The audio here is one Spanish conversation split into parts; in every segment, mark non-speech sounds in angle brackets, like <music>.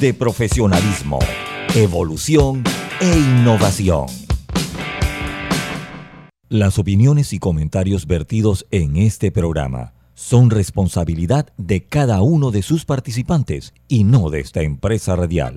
de profesionalismo, evolución e innovación. Las opiniones y comentarios vertidos en este programa son responsabilidad de cada uno de sus participantes y no de esta empresa radial.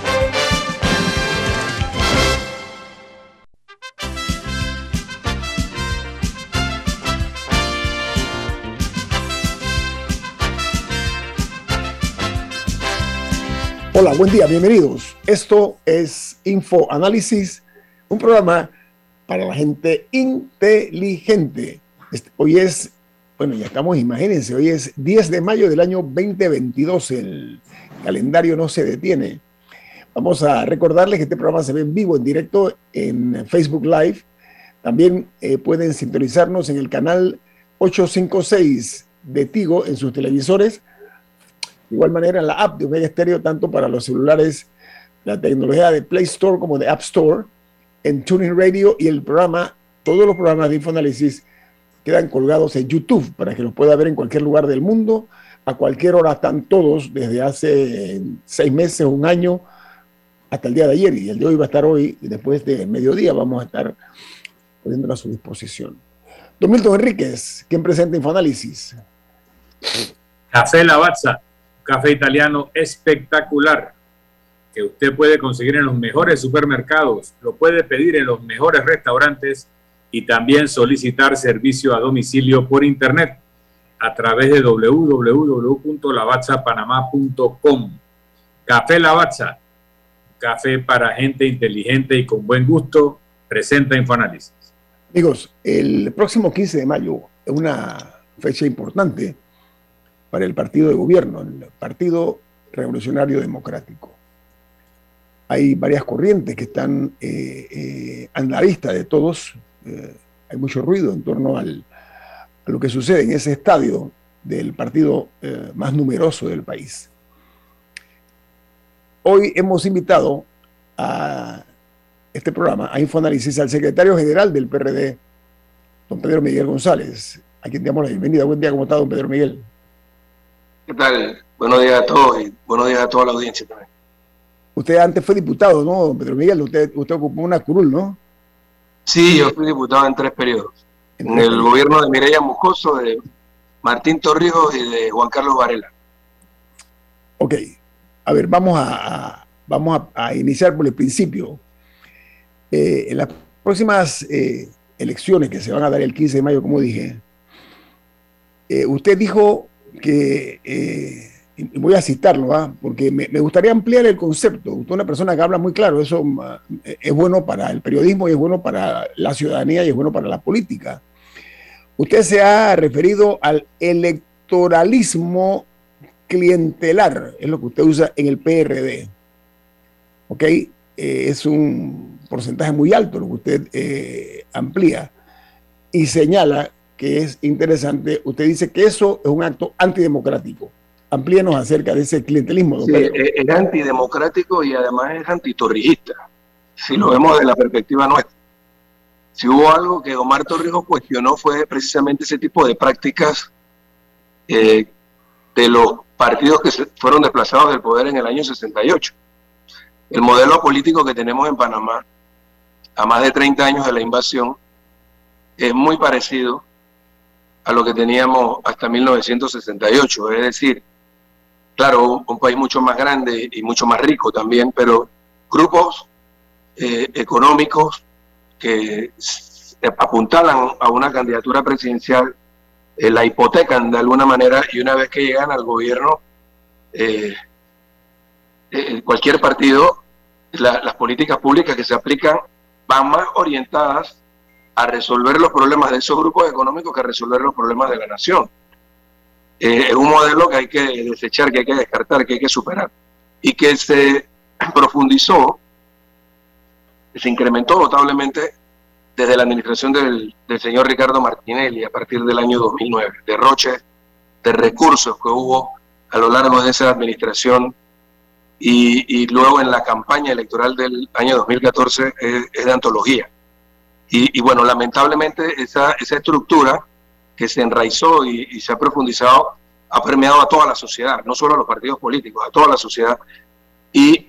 Hola, buen día, bienvenidos. Esto es Info Análisis, un programa para la gente inteligente. Este, hoy es, bueno, ya estamos, imagínense, hoy es 10 de mayo del año 2022, el calendario no se detiene. Vamos a recordarles que este programa se ve en vivo, en directo, en Facebook Live. También eh, pueden sintonizarnos en el canal 856 de Tigo en sus televisores igual manera, la app de Omega Stereo, tanto para los celulares, la tecnología de Play Store como de App Store, en Tuning Radio y el programa, todos los programas de Infoanálisis quedan colgados en YouTube para que los pueda ver en cualquier lugar del mundo. A cualquier hora están todos, desde hace seis meses, un año, hasta el día de ayer. Y el de hoy va a estar hoy, y después de mediodía vamos a estar poniéndolo a su disposición. Don Milton Enríquez, ¿quién presenta Infoanálisis? Café Lavazza café italiano espectacular que usted puede conseguir en los mejores supermercados, lo puede pedir en los mejores restaurantes y también solicitar servicio a domicilio por internet a través de www.lavazzapanamá.com. Café Lavazza, café para gente inteligente y con buen gusto, presenta Infoanálisis. Amigos, el próximo 15 de mayo es una fecha importante para el partido de gobierno, el Partido Revolucionario Democrático. Hay varias corrientes que están eh, eh, a la vista de todos. Eh, hay mucho ruido en torno a lo que sucede en ese estadio del partido más numeroso del país. Hoy hemos invitado a este programa, a Infoanálisis, al secretario general del PRD, don Pedro Miguel González, a quien damos la bienvenida. Buen día, ¿cómo está, don Pedro Miguel? ¿Qué tal? Buenos días a todos y buenos días a toda la audiencia también. Usted antes fue diputado, ¿no, Pedro Miguel? Usted, usted ocupó una curul, ¿no? Sí, yo fui diputado en tres periodos. En, el gobierno de Mireya Moscoso, de Martín Torrijos y de Juan Carlos Varela. Ok. A ver, vamos a, vamos a, iniciar por el principio. Eh, en las próximas eh, elecciones que se van a dar el 15 de mayo, como dije, eh, usted dijo que, eh, y voy a citarlo, ¿ah? porque me, gustaría ampliar el concepto. Usted es una persona que habla muy claro, eso es bueno para el periodismo y es bueno para la ciudadanía y es bueno para la política. Usted se ha referido al electoralismo clientelar, es lo que usted usa en el PRD. ¿Ok? Eh, es un porcentaje muy alto lo que usted eh, amplía y señala que es interesante. Usted dice que eso es un acto antidemocrático. Amplíenos acerca de ese clientelismo. sí, es antidemocrático y además es antitorrijista, si lo vemos de la perspectiva nuestra. Si hubo algo que Omar Torrijos cuestionó fue precisamente ese tipo de prácticas eh, de los partidos que fueron desplazados del poder en el año 68. El modelo político que tenemos en Panamá, a más de 30 años de la invasión, es muy parecido a lo que teníamos hasta 1968. Es decir, claro, un, país mucho más grande y mucho más rico también, pero grupos eh, económicos que apuntalan a una candidatura presidencial, eh, la hipotecan de alguna manera y una vez que llegan al gobierno, eh, cualquier partido, las políticas públicas que se aplican van más orientadas a resolver los problemas de esos grupos económicos que a resolver los problemas de la nación. Eh, es un modelo que hay que desechar, que hay que descartar, que hay que superar. Y que se <clears throat> profundizó, se incrementó notablemente desde la administración del, señor Ricardo Martinelli a partir del año 2009, derroche de recursos que hubo a lo largo de esa administración y, luego en la campaña electoral del año 2014 es, de antología. Y, bueno, lamentablemente esa, esa estructura que se enraizó y, se ha profundizado ha permeado a toda la sociedad, no solo a los partidos políticos, a toda la sociedad. Y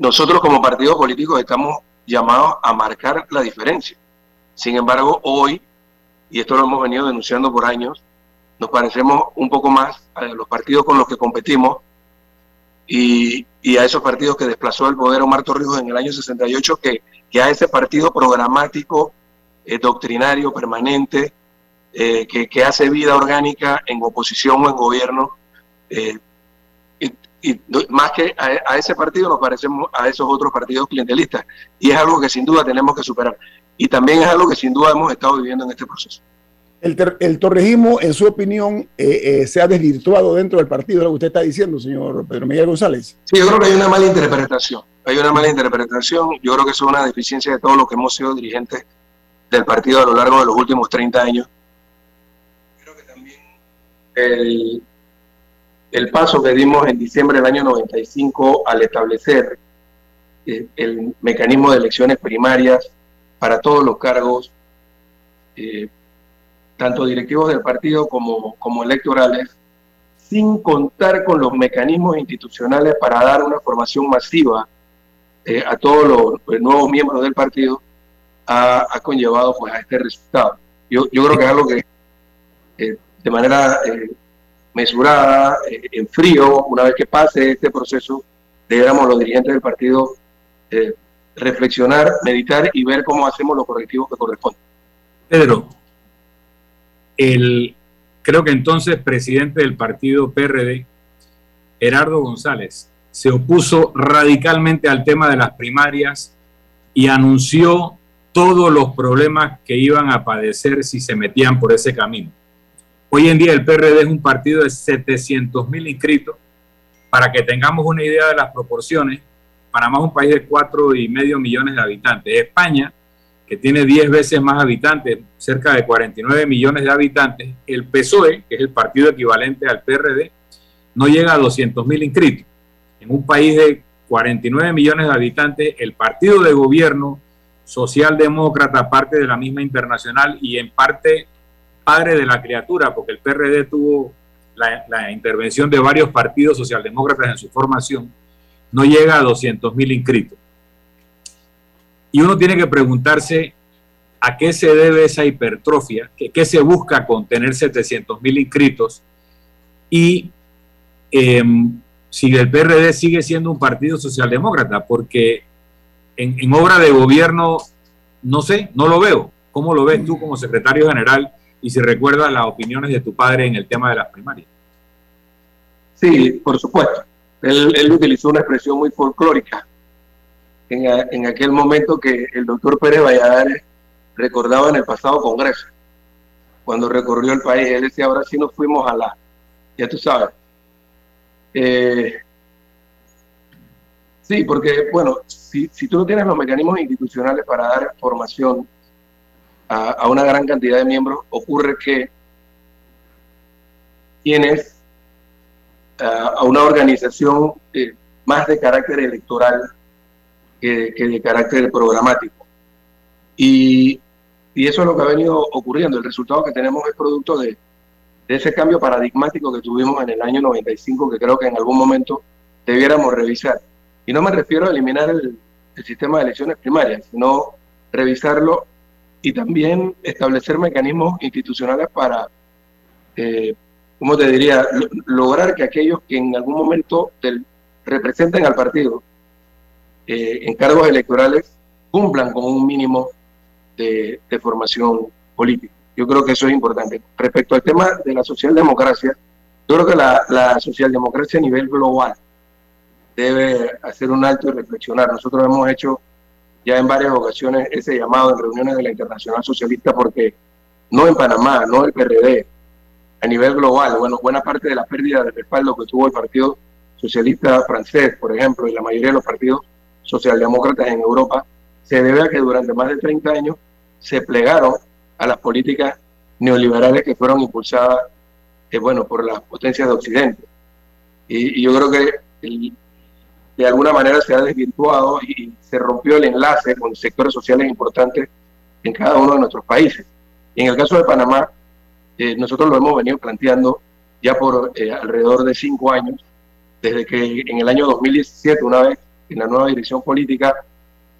nosotros como partidos políticos estamos llamados a marcar la diferencia. Sin embargo, hoy, y esto lo hemos venido denunciando por años, nos parecemos un poco más a los partidos con los que competimos y, a esos partidos que desplazó el poder Omar Torrijos en el año 68, que, que a ese partido programático, eh, doctrinario, permanente, eh, que, hace vida orgánica en oposición o en gobierno. Eh, y, más que a, ese partido nos parecemos a esos otros partidos clientelistas. Y es algo que sin duda tenemos que superar. Y también es algo que sin duda hemos estado viviendo en este proceso. El, el torrejismo, en su opinión, eh, se ha desvirtuado dentro del partido, lo que usted está diciendo, señor Pedro Miguel González. Sí, yo creo que hay una mala interpretación. Hay una mala interpretación. Yo creo que eso es una deficiencia de todos los que hemos sido dirigentes del partido a lo largo de los últimos 30 años el, el paso que dimos en diciembre del año 95 al establecer eh, el mecanismo de elecciones primarias para todos los cargos, eh, tanto directivos del partido como, como electorales, sin contar con los mecanismos institucionales para dar una formación masiva eh, a todos los, nuevos miembros del partido, ha, conllevado pues, a este resultado. Yo, yo creo que es algo que de manera eh, mesurada, eh, en frío, una vez que pase este proceso, deberíamos los dirigentes del partido eh, reflexionar, meditar y ver cómo hacemos los correctivos que corresponden. Pedro, el, creo que entonces presidente del partido PRD, Gerardo González, se opuso radicalmente al tema de las primarias y anunció todos los problemas que iban a padecer si se metían por ese camino. Hoy en día el PRD es un partido de 700 mil inscritos. Para que tengamos una idea de las proporciones, Panamá es un país de cuatro y medio millones de habitantes. España, que tiene 10 veces más habitantes, cerca de 49 millones de habitantes, el PSOE, que es el partido equivalente al PRD, no llega a 200 mil inscritos. En un país de 49 millones de habitantes, el partido de gobierno socialdemócrata, parte de la misma internacional y en parte padre de la criatura, porque el PRD tuvo la, intervención de varios partidos socialdemócratas en su formación, no llega a 200 mil inscritos. Y uno tiene que preguntarse a qué se debe esa hipertrofia, qué, se busca con tener 700 mil inscritos y em, si el PRD sigue siendo un partido socialdemócrata, porque en, en obra de gobierno, no sé, no lo veo. ¿Cómo lo ves tú como secretario general y si recuerdas las opiniones de tu padre en el tema de las primarias. Sí, por supuesto. Él, utilizó una expresión muy folclórica en, aquel momento que el doctor Pérez Valladares recordaba en el pasado Congreso, cuando recorrió el país. Él decía, ahora sí nos fuimos a la, ya tú sabes. Eh, sí, porque, bueno, si, tú no tienes los mecanismos institucionales para dar formación a, una gran cantidad de miembros, ocurre que tienes a una organización eh, más de carácter electoral que, de carácter programático. Y, y, eso es lo que ha venido ocurriendo. El resultado que tenemos es producto de, de, ese cambio paradigmático que tuvimos en el año 95, que creo que en algún momento debiéramos revisar. Y no me refiero a eliminar el, el sistema de elecciones primarias, sino revisarlo y también establecer mecanismos institucionales para, eh, ¿cómo te diría?, lograr que aquellos que en algún momento representen al partido eh, en cargos electorales cumplan con un mínimo de, formación política. Yo creo que eso es importante. Respecto al tema de la socialdemocracia, yo creo que la, la socialdemocracia a nivel global debe hacer un alto y reflexionar. Nosotros hemos hecho ya en varias ocasiones ese llamado en reuniones de la Internacional Socialista porque no en Panamá, no el PRD, a nivel global, bueno, buena parte de la pérdida de respaldo que tuvo el Partido Socialista francés, por ejemplo, y la mayoría de los partidos socialdemócratas en Europa, se debe a que durante más de 30 años se plegaron a las políticas neoliberales que fueron impulsadas eh, bueno, por las potencias de Occidente. Y, yo creo que de alguna manera se ha desvirtuado y se rompió el enlace con sectores sociales importantes en cada uno de nuestros países. Y en el caso de Panamá, eh, nosotros lo hemos venido planteando ya por eh, alrededor de cinco años, desde que en el año 2017, una vez en la nueva dirección política,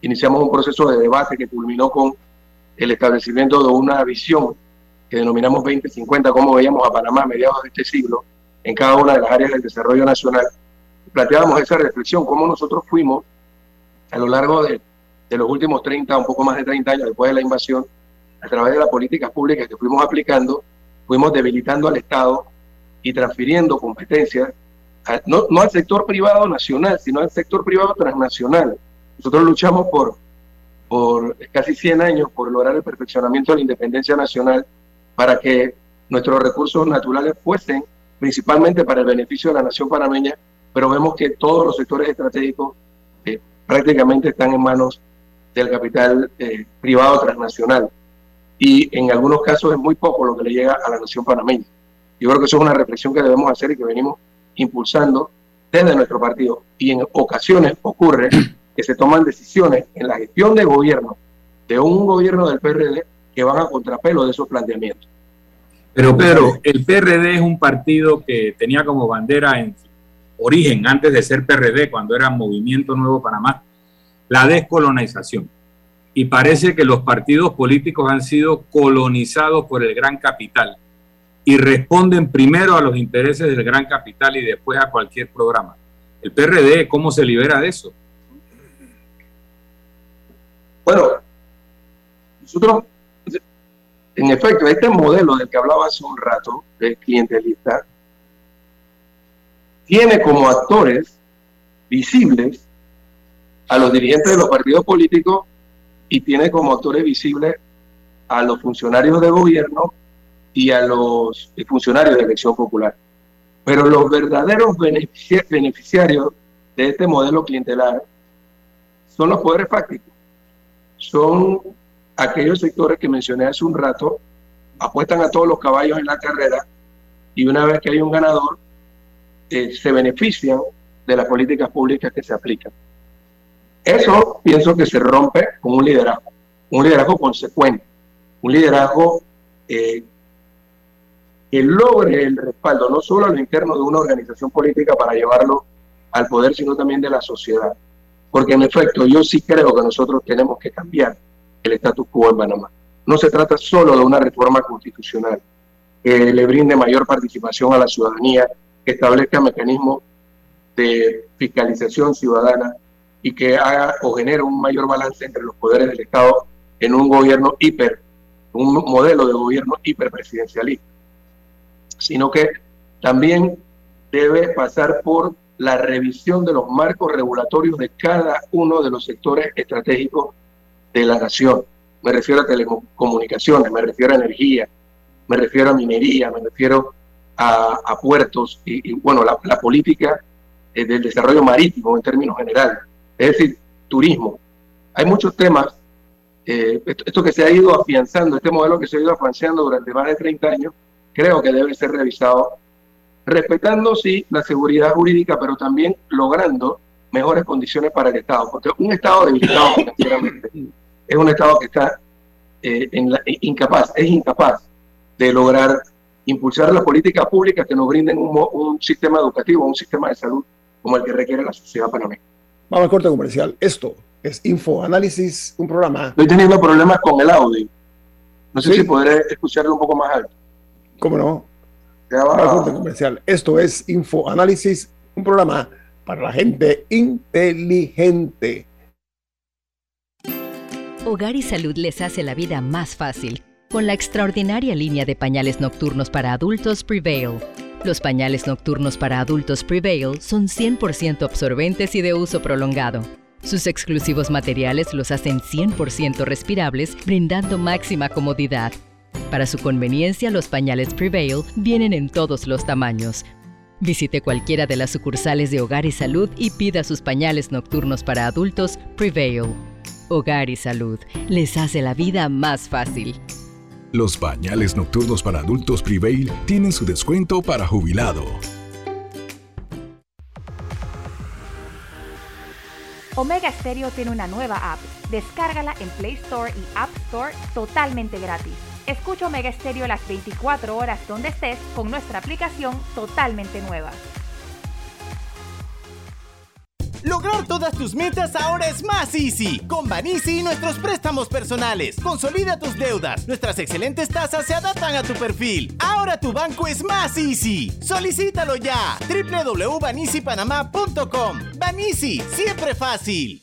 iniciamos un proceso de debate que culminó con el establecimiento de una visión que denominamos 2050, como veíamos a Panamá a mediados de este siglo, en cada una de las áreas del desarrollo nacional. Planteábamos esa reflexión, cómo nosotros fuimos a lo largo de, los últimos 30, un poco más de 30 años después de la invasión, a través de las políticas públicas que fuimos aplicando, fuimos debilitando al Estado y transfiriendo competencias, no, no al sector privado nacional, sino al sector privado transnacional. Nosotros luchamos por, por casi 100 años por lograr el perfeccionamiento de la independencia nacional para que nuestros recursos naturales fuesen principalmente para el beneficio de la nación panameña, pero vemos que todos los sectores estratégicos eh, prácticamente están en manos del capital eh, privado transnacional. Y en algunos casos es muy poco lo que le llega a la nación panameña. Yo creo que eso es una reflexión que debemos hacer y que venimos impulsando desde nuestro partido. Y en ocasiones ocurre que se toman decisiones en la gestión de gobierno de un gobierno del PRD que van a contrapelo de esos planteamientos. Pero Pedro, el PRD es un partido que tenía como bandera en origen, antes de ser PRD, cuando era Movimiento Nuevo Panamá, la descolonización. Y parece que los partidos políticos han sido colonizados por el gran capital y responden primero a los intereses del gran capital y después a cualquier programa. El PRD, ¿cómo se libera de eso? Bueno, nosotros, en efecto, este modelo del que hablaba hace un rato, del clientelista, tiene como actores visibles a los dirigentes de los partidos políticos y tiene como actores visibles a los funcionarios de gobierno y a los funcionarios de elección popular. Pero los verdaderos beneficiarios de este modelo clientelar son los poderes fácticos son aquellos sectores que mencioné hace un rato, apuestan a todos los caballos en la carrera y una vez que hay un ganador, eh, se benefician de las políticas públicas que se aplican. Eso pienso que se rompe con un liderazgo, un liderazgo consecuente, un liderazgo eh, que logre el respaldo no solo a lo interno de una organización política para llevarlo al poder, sino también de la sociedad. Porque en efecto, yo sí creo que nosotros tenemos que cambiar el status quo en Panamá. No se trata solo de una reforma constitucional que le brinde mayor participación a la ciudadanía, que establezca mecanismos de fiscalización ciudadana y que haga o genere un mayor balance entre los poderes del Estado en un gobierno hiper, un modelo de gobierno hiperpresidencialista, sino que también debe pasar por la revisión de los marcos regulatorios de cada uno de los sectores estratégicos de la nación. Me refiero a telecomunicaciones, me refiero a energía, me refiero a minería, me refiero a, puertos y, bueno, la, política eh, del desarrollo marítimo en términos generales, es decir, turismo. Hay muchos temas, eh, esto, esto, que se ha ido afianzando, este modelo que se ha ido afianzando durante más de 30 años, creo que debe ser revisado respetando, sí, la seguridad jurídica, pero también logrando mejores condiciones para el Estado, porque un Estado debilitado <laughs> financieramente es un Estado que está eh, en la, incapaz, es incapaz de lograr impulsar las políticas públicas que nos brinden un, un sistema educativo, un sistema de salud como el que requiere la sociedad panameña. Vamos al corte comercial. Esto es Info Análisis, un programa. Estoy teniendo problemas con el audio. No sé si podré escucharlo un poco más alto. ¿Cómo no? Comercial. Esto es Info Análisis, un programa para la gente inteligente. Hogar y Salud les hace la vida más fácil con la extraordinaria línea de pañales nocturnos para adultos Prevail. Los pañales nocturnos para adultos Prevail son 100% absorbentes y de uso prolongado. Sus exclusivos materiales los hacen 100% respirables, brindando máxima comodidad para su conveniencia, los pañales Prevail vienen en todos los tamaños. Visite cualquiera de las sucursales de Hogar y Salud y pida sus pañales nocturnos para adultos Prevail. hogar y salud. Les hace la vida más fácil. Los bañales nocturnos para adultos Prevail tienen su descuento para jubilado. Omega Stereo tiene una nueva app. Descárgala en Play Store y App Store totalmente gratis. Escucha Omega Stereo las 24 horas donde estés con nuestra aplicación totalmente nueva. Lograr todas tus metas ahora es más easy. Con Banisi y nuestros préstamos personales. Consolida tus deudas. Nuestras excelentes tasas se adaptan a tu perfil. Ahora tu banco es más easy. Solicítalo ya. www.banisipanamá.com. Banisi, siempre fácil.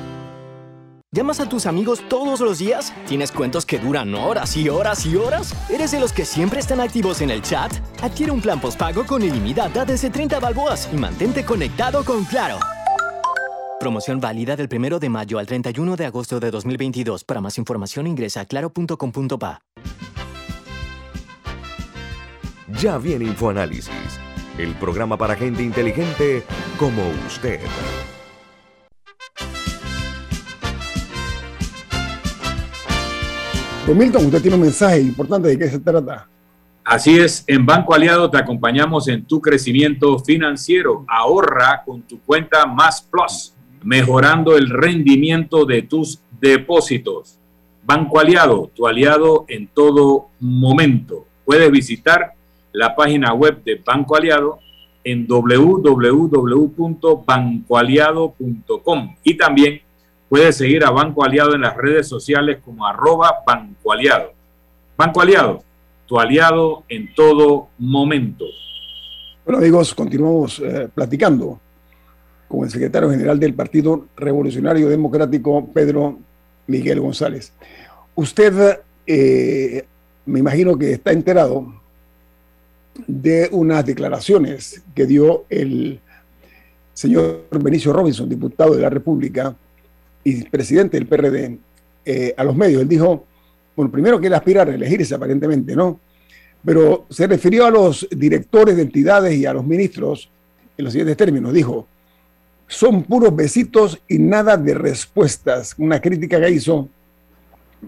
¿Llamas a tus amigos todos los días? ¿Tienes cuentos que duran horas y horas y horas? ¿Eres de los que siempre están activos en el chat? Adquiere un plan postpago con ilimitada desde 30 balboas y mantente conectado con Claro. Promoción válida del 1 de mayo al 31 de agosto de 2022. Para más información ingresa a claro.com.pa. Ya viene InfoAnálisis, el programa para gente inteligente como usted. Don Milton, usted tiene un mensaje importante de qué se trata. Así es, en Banco Aliado te acompañamos en tu crecimiento financiero. Ahorra con tu cuenta Más Plus, mejorando el rendimiento de tus depósitos. Banco Aliado, tu aliado en todo momento. Puedes visitar la página web de Banco Aliado en www.bancoaliado.com y también Puedes seguir a Banco Aliado en las redes sociales como arroba Banco Aliado. Banco Aliado, tu aliado en todo momento. Bueno amigos, continuamos eh, platicando con el secretario general del Partido Revolucionario Democrático, Pedro Miguel González. Usted, eh, me imagino que está enterado de unas declaraciones que dio el señor Benicio Robinson, diputado de la República, y presidente del PRD eh, a los medios. Él dijo, bueno, primero que él aspira a reelegirse aparentemente, ¿no? Pero se refirió a los directores de entidades y a los ministros en los siguientes términos. Dijo, son puros besitos y nada de respuestas. Una crítica que hizo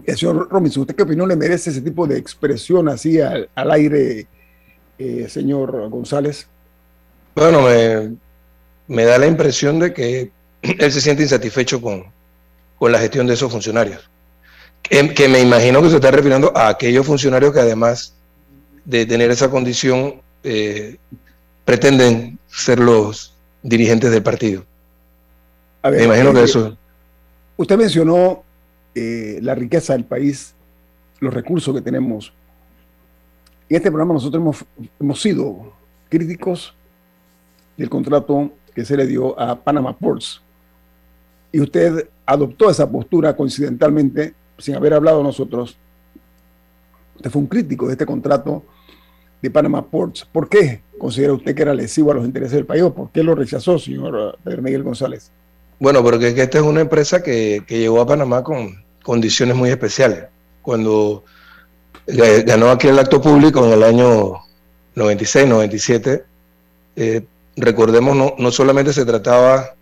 el señor Robinson. ¿Usted qué opinión le merece ese tipo de expresión así al, aire, eh, señor González? Bueno, me da la impresión de que él se siente insatisfecho con, con la gestión de esos funcionarios. Que, me imagino que se está refiriendo a aquellos funcionarios que además de tener esa condición eh, pretenden ser los dirigentes del partido. me imagino que eh, eso. Usted mencionó eh, la riqueza del país, los recursos que tenemos. En este programa nosotros hemos, hemos sido críticos del contrato que se le dio a Panama Ports. Y usted adoptó esa postura coincidentalmente, sin haber hablado nosotros. Usted fue un crítico de este contrato de Panama Ports. ¿Por qué considera usted que era lesivo a los intereses del país por qué lo rechazó, señor Pedro Miguel González? Bueno, porque esta es una empresa que, llegó a Panamá con condiciones muy especiales. Cuando ganó aquí el acto público en el año 96, 97, eh, recordemos, no, no solamente se trataba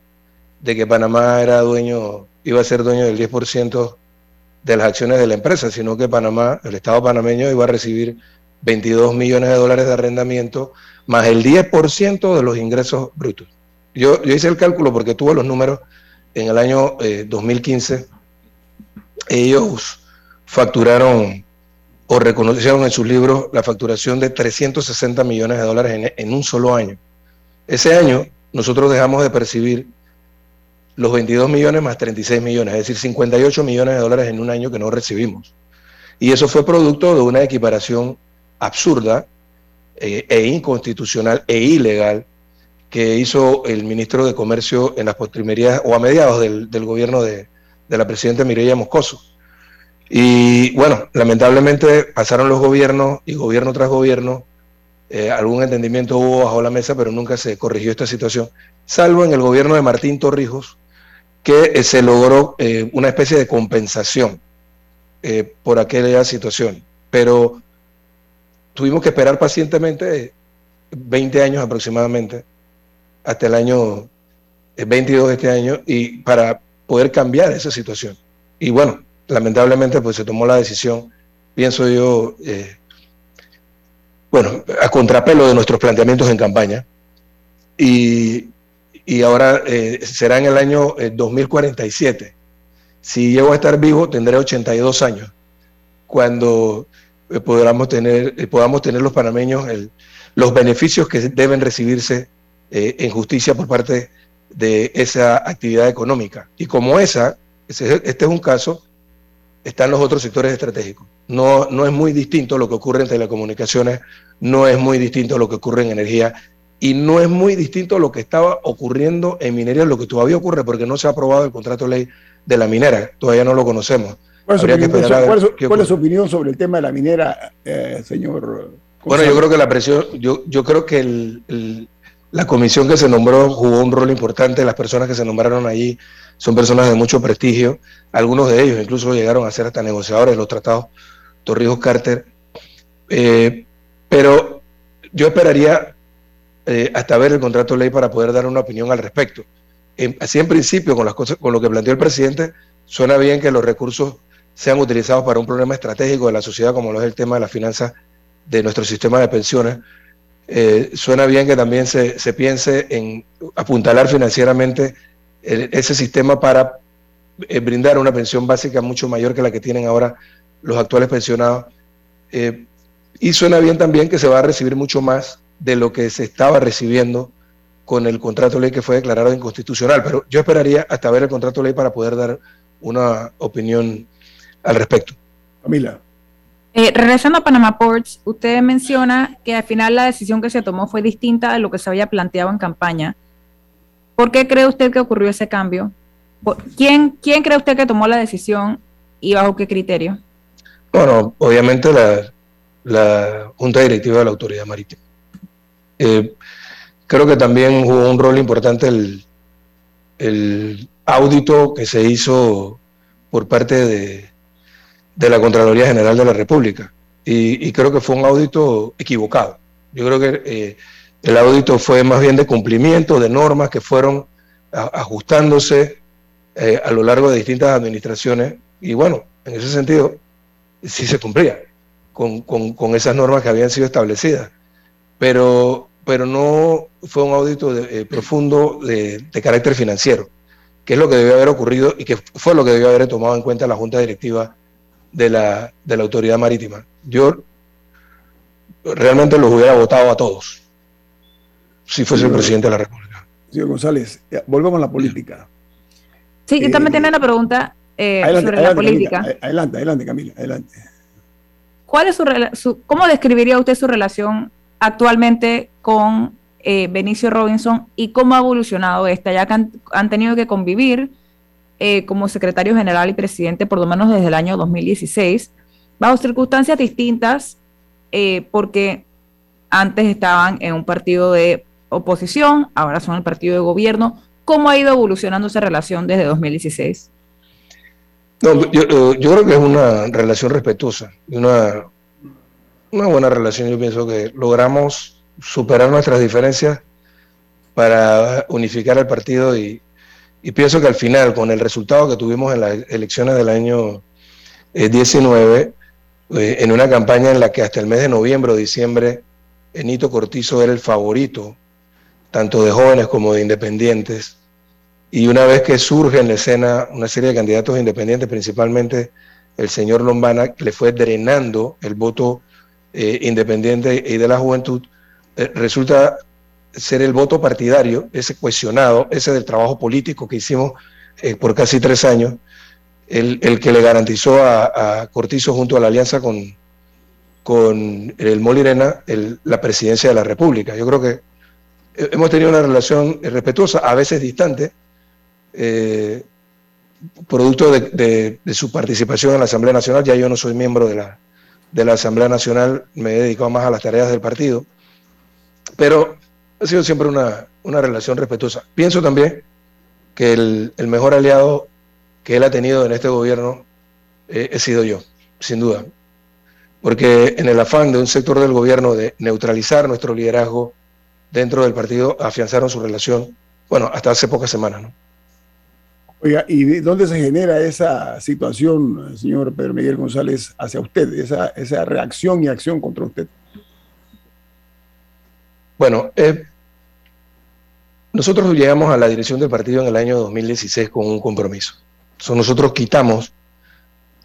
de que Panamá era dueño iba a ser dueño del 10% de las acciones de la empresa, sino que Panamá, el Estado panameño iba a recibir 22 millones de dólares de arrendamiento más el 10% de los ingresos brutos. Yo, hice el cálculo porque tuve los números en el año 2015. Eh, Ellos facturaron o reconocieron en sus libros la facturación de 360 millones de dólares en un solo año. Ese año nosotros dejamos de percibir los 22 millones más 36 millones, es decir, 58 millones de dólares en un año que no recibimos. Y eso fue producto de una equiparación absurda eh, e inconstitucional e ilegal que hizo el ministro de Comercio en las postrimerías o a mediados del, gobierno de, la presidenta Mireya Moscoso. Y bueno, lamentablemente pasaron los gobiernos y gobierno tras gobierno, eh, algún entendimiento hubo bajo la mesa, pero nunca se corrigió esta situación, salvo en el gobierno de Martín Torrijos, que eh, se logró una especie de compensación por aquella situación. Pero tuvimos que esperar pacientemente 20 años aproximadamente, hasta el año 22 de este año, y para poder cambiar esa situación. Y bueno, lamentablemente pues se tomó la decisión, pienso yo, eh, bueno, a contrapelo de nuestros planteamientos en campaña, y, y ahora eh, será en el año 2047. Eh, si llego a estar vivo, tendré 82 años, cuando eh, podamos tener, podamos tener los panameños los beneficios que deben recibirse en justicia por parte de esa actividad económica. Y como esa, este es un caso, están los otros sectores estratégicos. No, no es muy distinto lo que ocurre en telecomunicaciones, no es muy distinto lo que ocurre en energía y no es muy distinto lo que estaba ocurriendo en minería, lo que todavía ocurre porque no se ha aprobado el contrato de ley de la minera, todavía no lo conocemos. ¿Cuál es, su, opinión, sobre el tema de la minera, eh, señor? Bueno, yo creo que la presión, yo, yo creo que la comisión que se nombró jugó un rol importante. Las personas que se nombraron allí son personas de mucho prestigio. Algunos de ellos incluso llegaron a ser hasta negociadores de los tratados Torrijos Carter. Eh, pero yo esperaría eh, hasta ver el contrato de ley para poder dar una opinión al respecto. así en principio, con las cosas, con lo que planteó el presidente, suena bien que los recursos sean utilizados para un problema estratégico de la sociedad como lo es el tema de la finanza de nuestro sistema de pensiones. Eh, suena bien que también se, piense en apuntalar financieramente ese sistema para eh, brindar una pensión básica mucho mayor que la que tienen ahora los actuales pensionados. Y suena bien también que se va a recibir mucho más de lo que se estaba recibiendo con el contrato de ley que fue declarado inconstitucional. Pero yo esperaría hasta ver el contrato de ley para poder dar una opinión al respecto. Camila. Eh, regresando a Panama Ports, usted menciona que al final la decisión que se tomó fue distinta de lo que se había planteado en campaña. ¿Por qué cree usted que ocurrió ese cambio? ¿Quién, quién cree usted que tomó la decisión y bajo qué criterio? Bueno, obviamente la, la Junta Directiva de la Autoridad Marítima. Eh, creo que también jugó un rol importante el, el audito que se hizo por parte de, de la Contraloría General de la República. Y, creo que fue un audito equivocado. Yo creo que eh, el audito fue más bien de cumplimiento de normas que fueron ajustándose eh, a lo largo de distintas administraciones. Y bueno, en ese sentido, sí se cumplía con, con, esas normas que habían sido establecidas. Pero, pero no fue un audito eh, profundo de, de carácter financiero, que es lo que debió haber ocurrido y que fue lo que debió haber tomado en cuenta la Junta Directiva de la, de la autoridad marítima. Yo realmente los hubiera votado a todos si fuese el presidente de la República. Señor González, volvamos a la política. Sí, yo también eh, tengo una pregunta eh, sobre la política. adelante, adelante, Camila, adelante. ¿Cuál es su, ¿Cómo describiría usted su relación actualmente con eh, Benicio Robinson y cómo ha evolucionado esta, ya que han tenido que convivir eh, como secretario general y presidente por lo menos desde el año 2016, bajo circunstancias distintas, eh, porque antes estaban en un partido de oposición, ahora son el partido de gobierno. ¿Cómo ha ido evolucionando esa relación desde 2016? No, yo, eh, yo creo que es una relación respetuosa, una, una buena relación. Yo pienso que logramos superar nuestras diferencias para unificar el partido y, y pienso que al final, con el resultado que tuvimos en las elecciones del año 19, eh, eh, en una campaña en la que hasta el mes de noviembre o diciembre Benito Cortizo era el favorito, tanto de jóvenes como de independientes, y una vez que surge en la escena una serie de candidatos independientes, principalmente el señor Lombana le fue drenando el voto eh, independiente y de la juventud, eh, resulta ser el voto partidario, ese cuestionado, ese del trabajo político que hicimos eh, por casi tres años, el, que le garantizó a, Cortizo junto a la alianza con, con el Molirena la presidencia de la República. Yo creo que hemos tenido una relación respetuosa, a veces distante, producto de, su participación en la Asamblea Nacional. Ya yo no soy miembro de la, de la Asamblea Nacional, me he dedicado más a las tareas del partido, pero ha sido siempre una, relación respetuosa. Pienso también que el, mejor aliado que él ha tenido en este gobierno eh, he sido yo, sin duda, porque en el afán de un sector del gobierno de neutralizar nuestro liderazgo dentro del partido, afianzaron su relación, bueno, hasta hace pocas semanas, ¿no? Oiga, ¿y dónde se genera esa situación, señor Pedro Miguel González, hacia usted, esa, reacción y acción contra usted? Bueno, eh, nosotros llegamos a la dirección del partido en el año 2016 con un compromiso. nosotros quitamos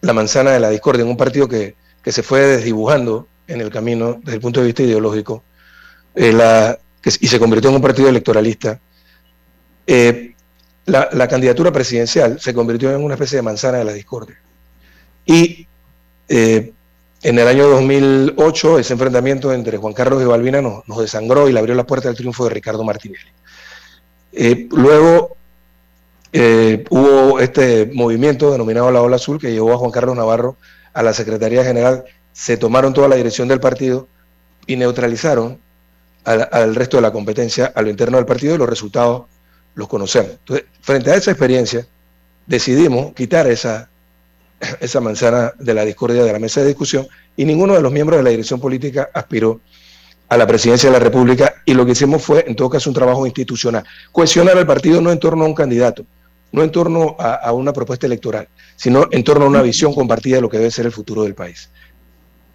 la manzana de la discordia en un partido que, se fue desdibujando en el camino desde el punto de vista ideológico eh, y se convirtió en un partido electoralista. Eh, la, candidatura presidencial se convirtió en una especie de manzana de la discordia. Y eh, en el año 2008 ese enfrentamiento entre Juan Carlos y Balbina nos, desangró y le abrió la puerta al triunfo de Ricardo Martinelli. Eh, luego eh, hubo este movimiento denominado la Ola Azul que llevó a Juan Carlos Navarro a la Secretaría General, se tomaron toda la dirección del partido y neutralizaron al, al resto de la competencia a lo interno del partido y los resultados los conocemos. Entonces, frente a esa experiencia, decidimos quitar esa, <clears throat> esa manzana de la discordia de la mesa de discusión y ninguno de los miembros de la dirección política aspiró a la presidencia de la República y lo que hicimos fue, en todo caso, un trabajo institucional. Cohesionar al partido no en torno a un candidato, no en torno a, una propuesta electoral, sino en torno a una visión compartida de lo que debe ser el futuro del país.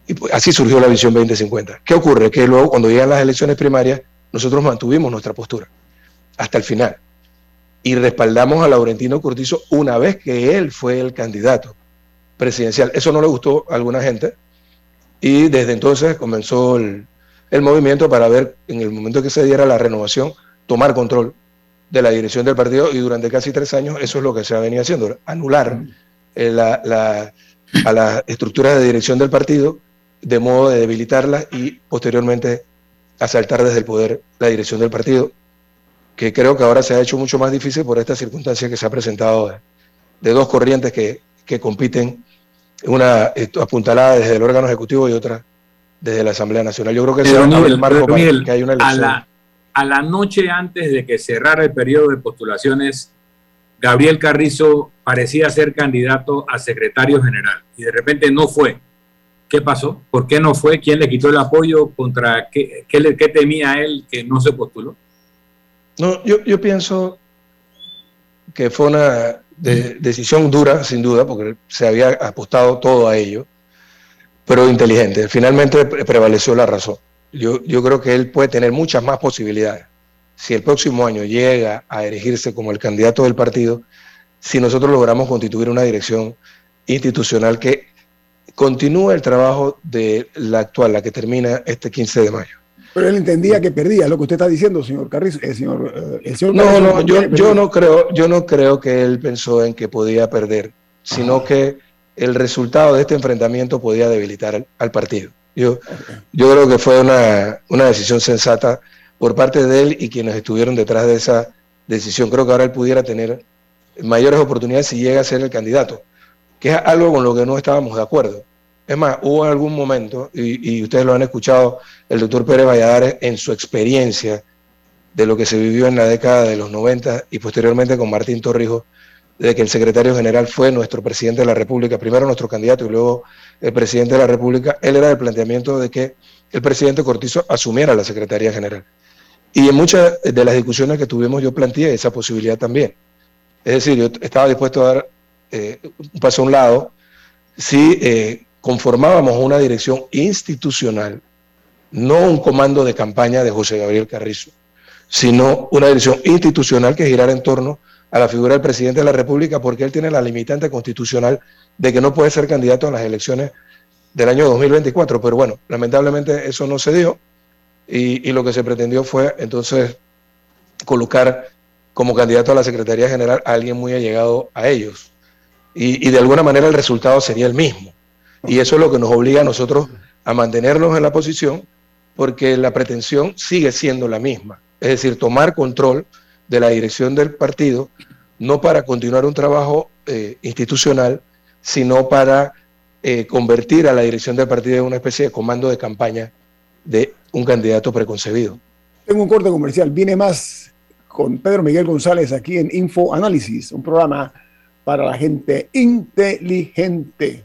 Y pues, así surgió la visión 2050. ¿Qué ocurre? Que luego, cuando llegan las elecciones primarias, nosotros mantuvimos nuestra postura hasta el final y respaldamos a Laurentino Cortizo una vez que él fue el candidato presidencial. Eso no le gustó a alguna gente y desde entonces comenzó el, movimiento para ver en el momento que se diera la renovación, tomar control de la dirección del partido y durante casi tres años eso es lo que se ha venido haciendo, anular eh, la, a las estructuras de dirección del partido de modo de debilitarlas y posteriormente asaltar desde el poder la dirección del partido que creo que ahora se ha hecho mucho más difícil por esta circunstancia que se ha presentado de, dos corrientes que, que, compiten, una apuntalada desde el órgano ejecutivo y otra desde la Asamblea Nacional. Yo creo que ese es el marco para que hay una elección. A la, a la noche antes de que cerrara el periodo de postulaciones, Gabriel Carrizo parecía ser candidato a secretario general y de repente no fue. ¿Qué pasó? ¿Por qué no fue? ¿Quién le quitó el apoyo? ¿Contra qué, qué, qué temía él que no se postuló? No, yo, yo pienso que fue una decisión dura, sin duda, porque se había apostado todo a ello, pero inteligente. Finalmente prevaleció la razón. Yo, yo creo que él puede tener muchas más posibilidades. Si el próximo año llega a erigirse como el candidato del partido, si nosotros logramos constituir una dirección institucional que continúe el trabajo de la actual, la que termina este 15 de mayo. Pero él entendía que perdía, lo que usted está diciendo, señor Carrizo. El señor, eh, el señor no, no, yo, yo, no creo, yo no creo que él pensó en que podía perder, sino ah. que el resultado de este enfrentamiento podía debilitar al, partido. Yo, yo creo que fue una, una, decisión sensata por parte de él y quienes estuvieron detrás de esa decisión. Creo que ahora él pudiera tener mayores oportunidades si llega a ser el candidato, que es algo con lo que no estábamos de acuerdo. Es más, hubo algún momento, y, ustedes lo han escuchado, el doctor Pérez Valladares en su experiencia de lo que se vivió en la década de los 90 y posteriormente con Martín Torrijos, de que el secretario general fue nuestro presidente de la República, primero nuestro candidato y luego el presidente de la República, él era del planteamiento de que el presidente Cortizo asumiera la Secretaría General. Y en muchas de las discusiones que tuvimos yo planteé esa posibilidad también. Es decir, yo estaba dispuesto a dar eh, un paso a un lado si eh, conformábamos una dirección institucional, no un comando de campaña de José Gabriel Carrizo, sino una dirección institucional que girara en torno a la figura del presidente de la República porque él tiene la limitante constitucional de que no puede ser candidato a las elecciones del año 2024. Pero bueno, lamentablemente eso no se dio y, lo que se pretendió fue entonces colocar como candidato a la Secretaría General a alguien muy allegado a ellos. Y, y, de alguna manera el resultado sería el mismo. Y eso es lo que nos obliga a nosotros a mantenernos en la posición porque la pretensión sigue siendo la misma. Es decir, tomar control de la dirección del partido, no para continuar un trabajo eh, institucional, sino para eh, convertir a la dirección del partido en una especie de comando de campaña de un candidato preconcebido. Tengo un corte comercial, viene más con Pedro Miguel González aquí en Info Análisis, un programa para la gente inteligente.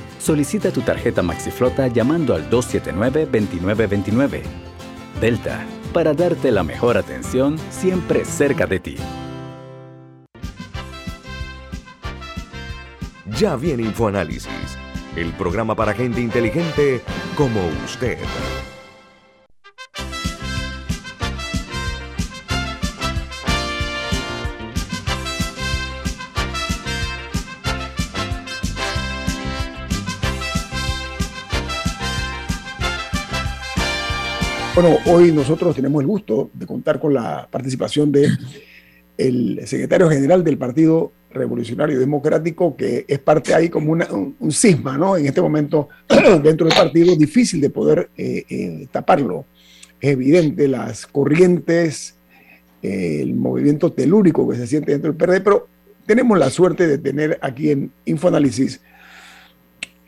Solicita tu tarjeta MaxiFlota llamando al 279-2929. Delta, para darte la mejor atención siempre cerca de ti. Ya viene InfoAnálisis, el programa para gente inteligente como usted. Bueno, hoy nosotros tenemos el gusto de contar con la participación de secretario general del Partido Revolucionario Democrático, que es parte ahí como un, un, cisma, ¿no? En este momento, <clears throat> dentro del partido, difícil de poder eh, eh, taparlo. Es evidente las corrientes, el movimiento telúrico que se siente dentro del PRD, pero tenemos la suerte de tener aquí en Infoanálisis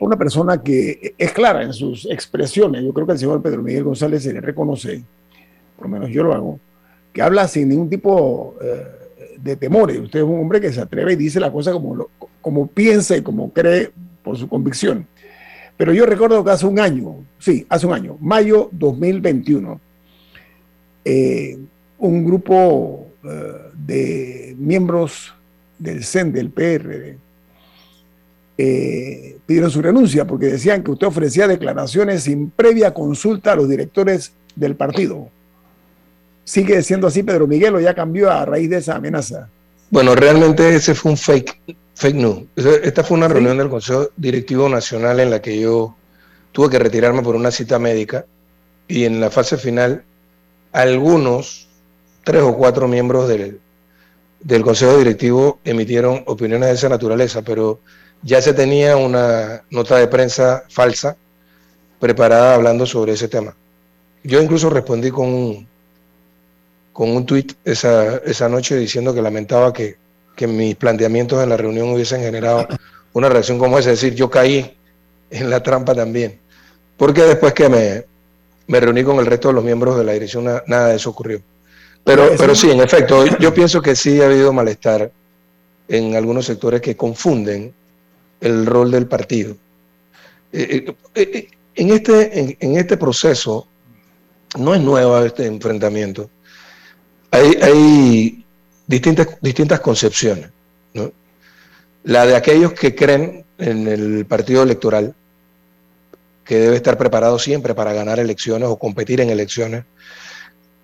una persona que es clara en sus expresiones. Yo creo que al señor Pedro Miguel González se le reconoce, por lo menos yo lo hago, que habla sin ningún tipo eh, de temores. Usted es un hombre que se atreve y dice la cosa como, como piensa y como cree por su convicción. Pero yo recuerdo que hace un año, sí, hace un año, mayo 2021, eh, un grupo eh, de miembros del CEN, del PRD, eh, pidieron su renuncia porque decían que usted ofrecía declaraciones sin previa consulta a los directores del partido. ¿Sigue siendo así, Pedro Miguel, o ya cambió a raíz de esa amenaza? Bueno, realmente ese fue un fake, fake news. Esta fue una reunión del Consejo Directivo Nacional en la que yo tuve que retirarme por una cita médica y en la fase final algunos, tres o cuatro miembros del, del Consejo Directivo emitieron opiniones de esa naturaleza, pero ya se tenía una nota de prensa falsa preparada hablando sobre ese tema. Yo incluso respondí con un, con un tuit esa, esa noche diciendo que lamentaba que, que mis planteamientos en la reunión hubiesen generado una reacción como esa, es decir, yo caí en la trampa también. Porque después que me, me reuní con el resto de los miembros de la dirección, nada de eso ocurrió. Pero, pero sí, en efecto, yo pienso que sí ha habido malestar en algunos sectores que confunden el rol del partido. Eh, eh, eh, en, este, en, este proceso no es nuevo este enfrentamiento. Hay, hay distintas, distintas concepciones. La de aquellos que creen en el partido electoral, que debe estar preparado siempre para ganar elecciones o competir en elecciones,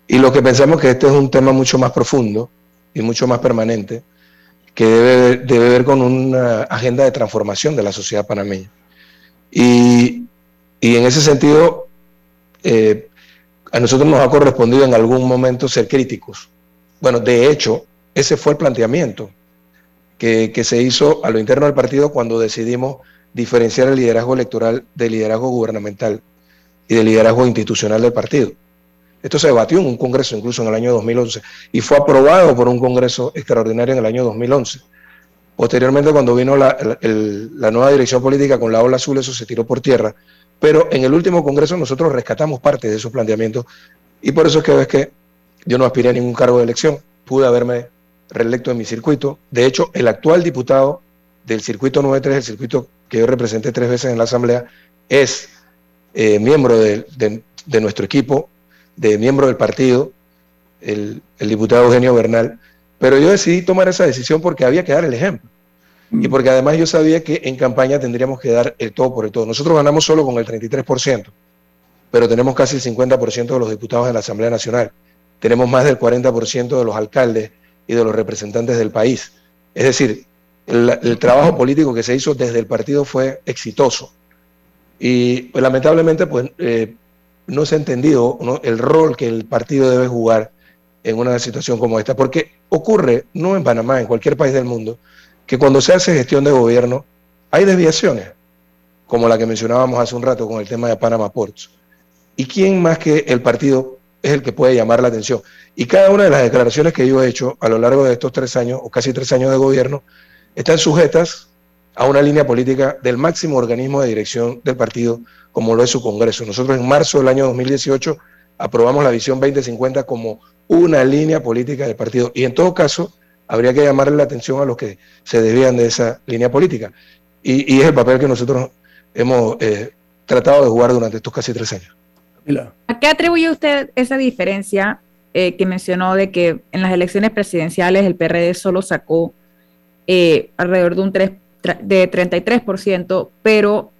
y lo que pensamos que este es un tema mucho más profundo y mucho más permanente, que debe, debe ver con una agenda de transformación de la sociedad panameña. Y, y en ese sentido, eh, a nosotros nos ha correspondido en algún momento ser críticos. Bueno, de hecho, ese fue el planteamiento que, que, se hizo a lo interno del partido cuando decidimos diferenciar el liderazgo electoral del liderazgo gubernamental y del liderazgo institucional del partido. Esto se debatió en un congreso incluso en el año 2011 y fue aprobado por un congreso extraordinario en el año 2011. Posteriormente, cuando vino la, nueva dirección política con la ola azul, eso se tiró por tierra. Pero en el último congreso nosotros rescatamos parte de esos planteamientos y por eso es que ves que yo no aspiré a ningún cargo de elección, pude haberme reelecto en mi circuito. De hecho, el actual diputado del circuito 93, el circuito que yo representé tres veces en la Asamblea, es eh, miembro de, de nuestro equipo, de miembro del partido, el, diputado Eugenio Bernal, pero yo decidí tomar esa decisión porque había que dar el ejemplo. Y porque además yo sabía que en campaña tendríamos que dar el todo por el todo. Nosotros ganamos solo con el 33%, pero tenemos casi el 50% de los diputados en la Asamblea Nacional. Tenemos más del 40% de los alcaldes y de los representantes del país. Es decir, el, trabajo político que se hizo desde el partido fue exitoso. Y pues, lamentablemente, pues eh, no se ha entendido el rol que el partido debe jugar en una situación como esta, porque ocurre, no en Panamá, en cualquier país del mundo, que cuando se hace gestión de gobierno hay desviaciones, como la que mencionábamos hace un rato con el tema de Panama Ports. ¿Y quién más que el partido es el que puede llamar la atención? Y cada una de las declaraciones que yo he hecho a lo largo de estos tres años, o casi tres años de gobierno, están sujetas a una línea política del máximo organismo de dirección del partido, como lo es su Congreso. Nosotros en marzo del año 2018 aprobamos la visión 2050 como una línea política del partido. Y en todo caso, habría que llamarle la atención a los que se desvían de esa línea política. Y, es el papel que nosotros hemos eh, tratado de jugar durante estos casi tres años. ¿A qué atribuye usted esa diferencia eh, que mencionó de que en las elecciones presidenciales el PRD solo sacó eh, alrededor de un 3 de 33%, pero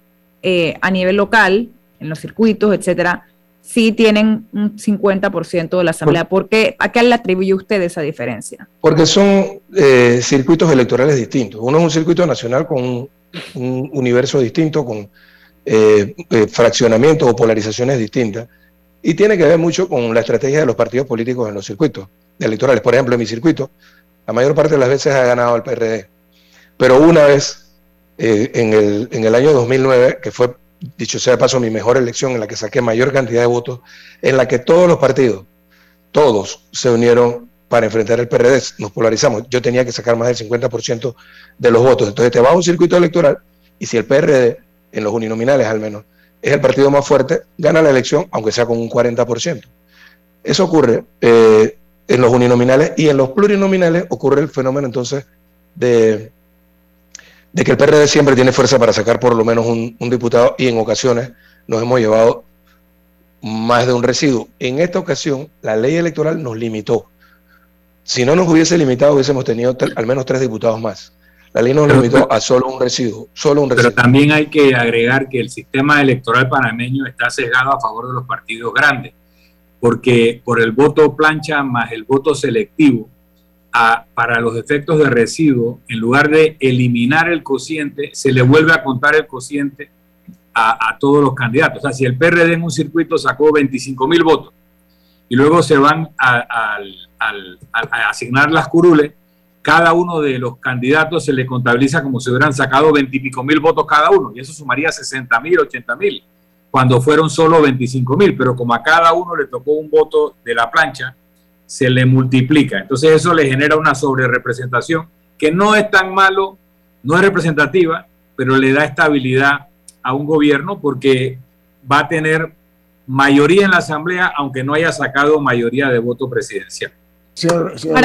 eh, a nivel local, en los circuitos, etcétera, sí tienen un 50% de la asamblea. ¿Por qué? ¿A qué le atribuye usted esa diferencia? Porque son eh, circuitos electorales distintos. Uno es un circuito nacional con un, universo distinto, con eh, fraccionamientos o polarizaciones distintas. Y tiene que ver mucho con la estrategia de los partidos políticos en los circuitos electorales. Por ejemplo, en mi circuito, la mayor parte de las veces ha ganado el PRD. Pero una vez, eh, en, el, en el año 2009, que fue, dicho sea de paso, mi mejor elección, en la que saqué mayor cantidad de votos, en la que todos los partidos, todos se unieron para enfrentar el PRD, nos polarizamos. Yo tenía que sacar más del 50% de los votos. Entonces te vas a un circuito electoral y si el PRD, en los uninominales al menos, es el partido más fuerte, gana la elección, aunque sea con un 40%. Eso ocurre eh, en los uninominales y en los plurinominales ocurre el fenómeno entonces de, de que el PRD siempre tiene fuerza para sacar por lo menos un, diputado y en ocasiones nos hemos llevado más de un residuo. En esta ocasión, la ley electoral nos limitó. Si no nos hubiese limitado, hubiésemos tenido al menos tres diputados más. La ley nos limitó a solo un residuo, solo un residuo. Pero también hay que agregar que el sistema electoral panameño está sesgado a favor de los partidos grandes, porque por el voto plancha más el voto selectivo, para los efectos de residuo, en lugar de eliminar el cociente, se le vuelve a contar el cociente a, todos los candidatos. O sea, si el PRD en un circuito sacó 25 mil votos y luego se van a, asignar las curules, cada uno de los candidatos se le contabiliza como si hubieran sacado 20 mil votos cada uno, y eso sumaría 60 mil, 80 mil, cuando fueron solo 25 mil, pero como a cada uno le tocó un voto de la plancha, se le multiplica. Entonces eso le genera una sobrerepresentación que no es tan malo, no es representativa, pero le da estabilidad a un gobierno porque va a tener mayoría en la Asamblea, aunque no haya sacado mayoría de voto presidencial. Señor, señor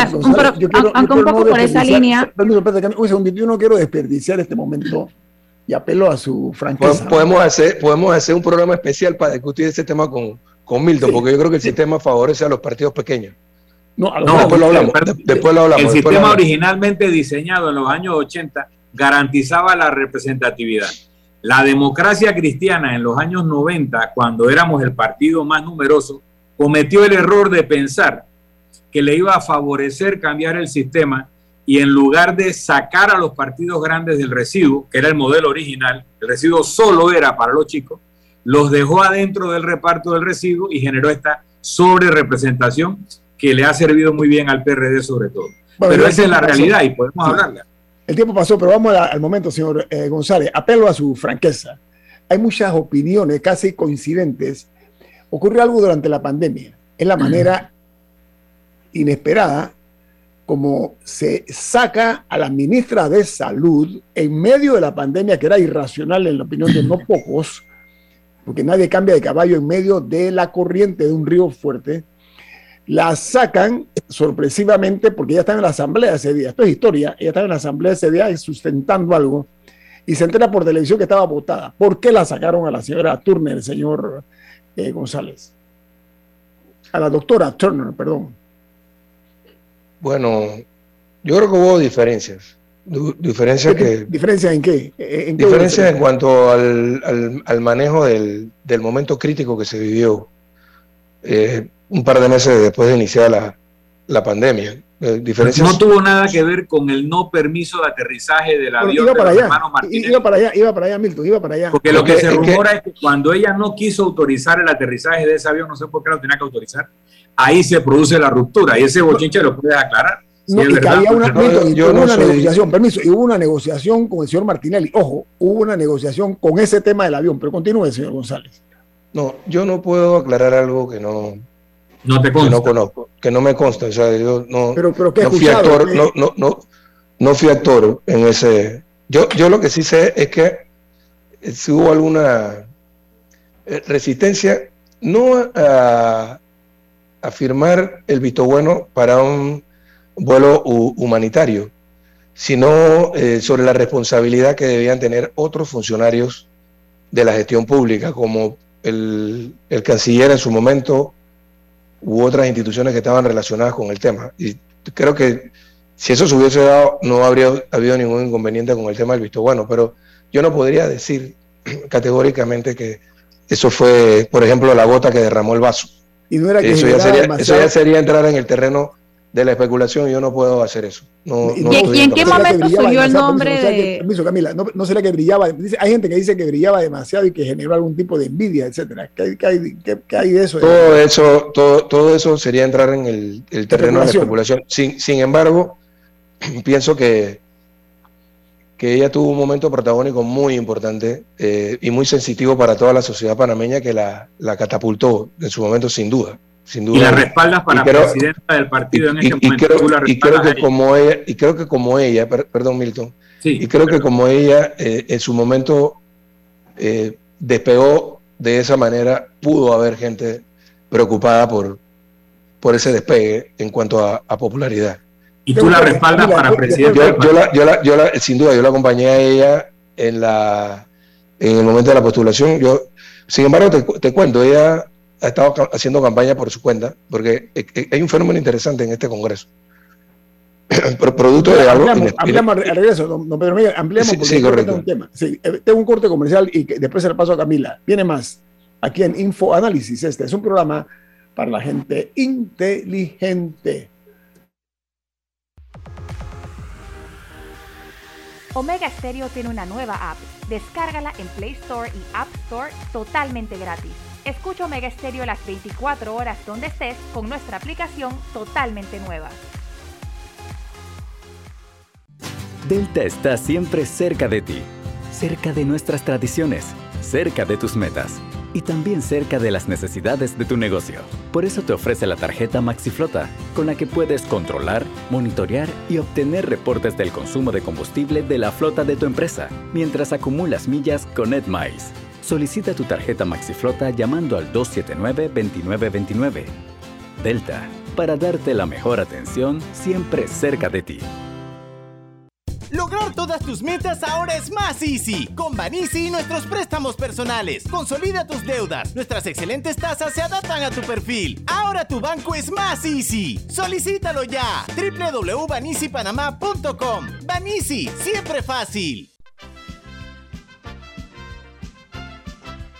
yo quiero, yo quiero no por esa línea. Permiso, un yo no quiero desperdiciar este momento y apelo a su franqueza. Podemos hacer, podemos hacer un programa especial para discutir este tema con, con Milton, porque yo creo que el sistema favorece a los partidos pequeños. No, después, lo hablamos, después lo hablamos. El sistema originalmente diseñado en los años 80 garantizaba la representatividad. La democracia cristiana en los años 90, cuando éramos el partido más numeroso, cometió el error de pensar que le iba a favorecer cambiar el sistema y en lugar de sacar a los partidos grandes del residuo, que era el modelo original, el residuo solo era para los chicos, los dejó adentro del reparto del residuo y generó esta sobre representación que le ha servido muy bien al PRD sobre todo. pero esa es la realidad y podemos hablarla. El tiempo pasó, pero vamos al momento, señor eh, González. Apelo a su franqueza. Hay muchas opiniones casi coincidentes. Ocurrió algo durante la pandemia. Es la manera inesperada como se saca a la ministra de Salud en medio de la pandemia, que era irracional en la opinión de no <clears throat> pocos, porque nadie cambia de caballo en medio de la corriente de un río fuerte, la sacan sorpresivamente porque ella estaba en la asamblea ese día. Esto es historia. Ella estaba en la asamblea ese día sustentando algo y se entera por televisión que estaba votada. ¿Por qué la sacaron a la señora Turner, señor eh, González? A la doctora Turner, perdón. Bueno, yo creo que hubo diferencias. Diferencias que... ¿Diferencias en qué? ¿En diferencias en cuanto al, al, manejo del, del, momento crítico que se vivió. Eh, un par de meses después de iniciar la, la pandemia. Eh, no tuvo nada que ver con el no permiso de aterrizaje del avión iba para allá, Iba para allá, iba para allá, Milton, iba para allá. Porque lo que se rumora es que cuando ella no quiso autorizar el aterrizaje de ese avión, no sé por qué lo tenía que autorizar, ahí se produce la ruptura y ese bochinche lo puedes aclarar. No, y que había una, una negociación, permiso, y hubo una negociación con el señor Martinelli. Ojo, hubo una negociación con ese tema del avión, pero continúe, señor González. No, yo no puedo aclarar algo que no, no te consta. Que no conozco, que no me consta. O sea, yo no, pero, pero no fui actor, no, no, no, no fui actor en ese. Yo, yo lo que sí sé es que si hubo alguna eh, resistencia, no a, a firmar el visto bueno para un vuelo humanitario, sino eh, sobre la responsabilidad que debían tener otros funcionarios de la gestión pública, como el, el canciller en su momento, u otras instituciones que estaban relacionadas con el tema. Y creo que si eso se hubiese dado, no habría habido ningún inconveniente con el tema del visto bueno, pero yo no podría decir <clears throat> categóricamente que eso fue, por ejemplo, la gota que derramó el vaso. Y no era que eso, ya sería, eso ya sería entrar en el terreno de la especulación, yo no puedo hacer eso. No, ¿Y, en qué momento surgió el nombre de...? Permiso, Camila, no, no, será que brillaba, hay gente que dice que brillaba demasiado y que generó algún tipo de envidia, etcétera. ¿Qué, hay, hay, de eso? Todo eso, todo, todo eso sería entrar en el, el terreno de la especulación. Sin, sin embargo, <clears throat> pienso que, que ella tuvo un momento protagónico muy importante eh, y muy sensitivo para toda la sociedad panameña que la, la catapultó en su momento, sin duda. Y la respaldas para presidenta del partido en ese momento. y creo que como ella, y creo que como ella, perdón Milton, y creo que como ella eh, en su momento eh, despegó de esa manera, pudo haber gente preocupada por, por ese despegue en cuanto a, popularidad. ¿Y tú la respaldas para presidenta? Yo, yo, yo, la, sin duda, yo la acompañé a ella en, la, en el momento de la postulación. Yo, sin embargo, te, te cuento, ella ha estado haciendo campaña por su cuenta, porque eh, eh, hay un fenómeno interesante en este Congreso. <clears throat> Producto de algo. Ampliamos, al regreso, don, Pedro Miguel, ampliamos porque sí, correcto. un tema. Sí, eh, tengo un corte comercial y después se lo paso a Camila. Viene más aquí en Info Análisis. Este es un programa para la gente inteligente. Omega Stereo tiene una nueva app. Descárgala en Play Store y App Store totalmente gratis. Escucha Omega Stereo las 24 horas donde estés con nuestra aplicación totalmente nueva. Delta está siempre cerca de ti, cerca de nuestras tradiciones, cerca de tus metas y también cerca de las necesidades de tu negocio. Por eso te ofrece la tarjeta MaxiFlota, con la que puedes controlar, monitorear y obtener reportes del consumo de combustible de la flota de tu empresa, mientras acumulas millas con EdMiles. Solicita tu tarjeta MaxiFlota llamando al 279-2929. Delta, para darte la mejor atención siempre cerca de ti. Lograr todas tus metas ahora es más easy. Con Banisi y nuestros préstamos personales. Consolida tus deudas. Nuestras excelentes tasas se adaptan a tu perfil. Ahora tu banco es más easy. Solicítalo ya. www.banisipanamá.com. Banisi, siempre fácil.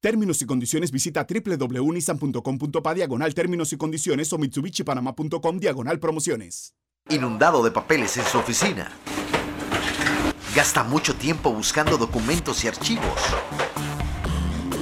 Términos y condiciones visita www.nissan.com.pa diagonal términos y condiciones o mitsubishipanama.com diagonal promociones. Inundado de papeles en su oficina. Gasta mucho tiempo buscando documentos y archivos.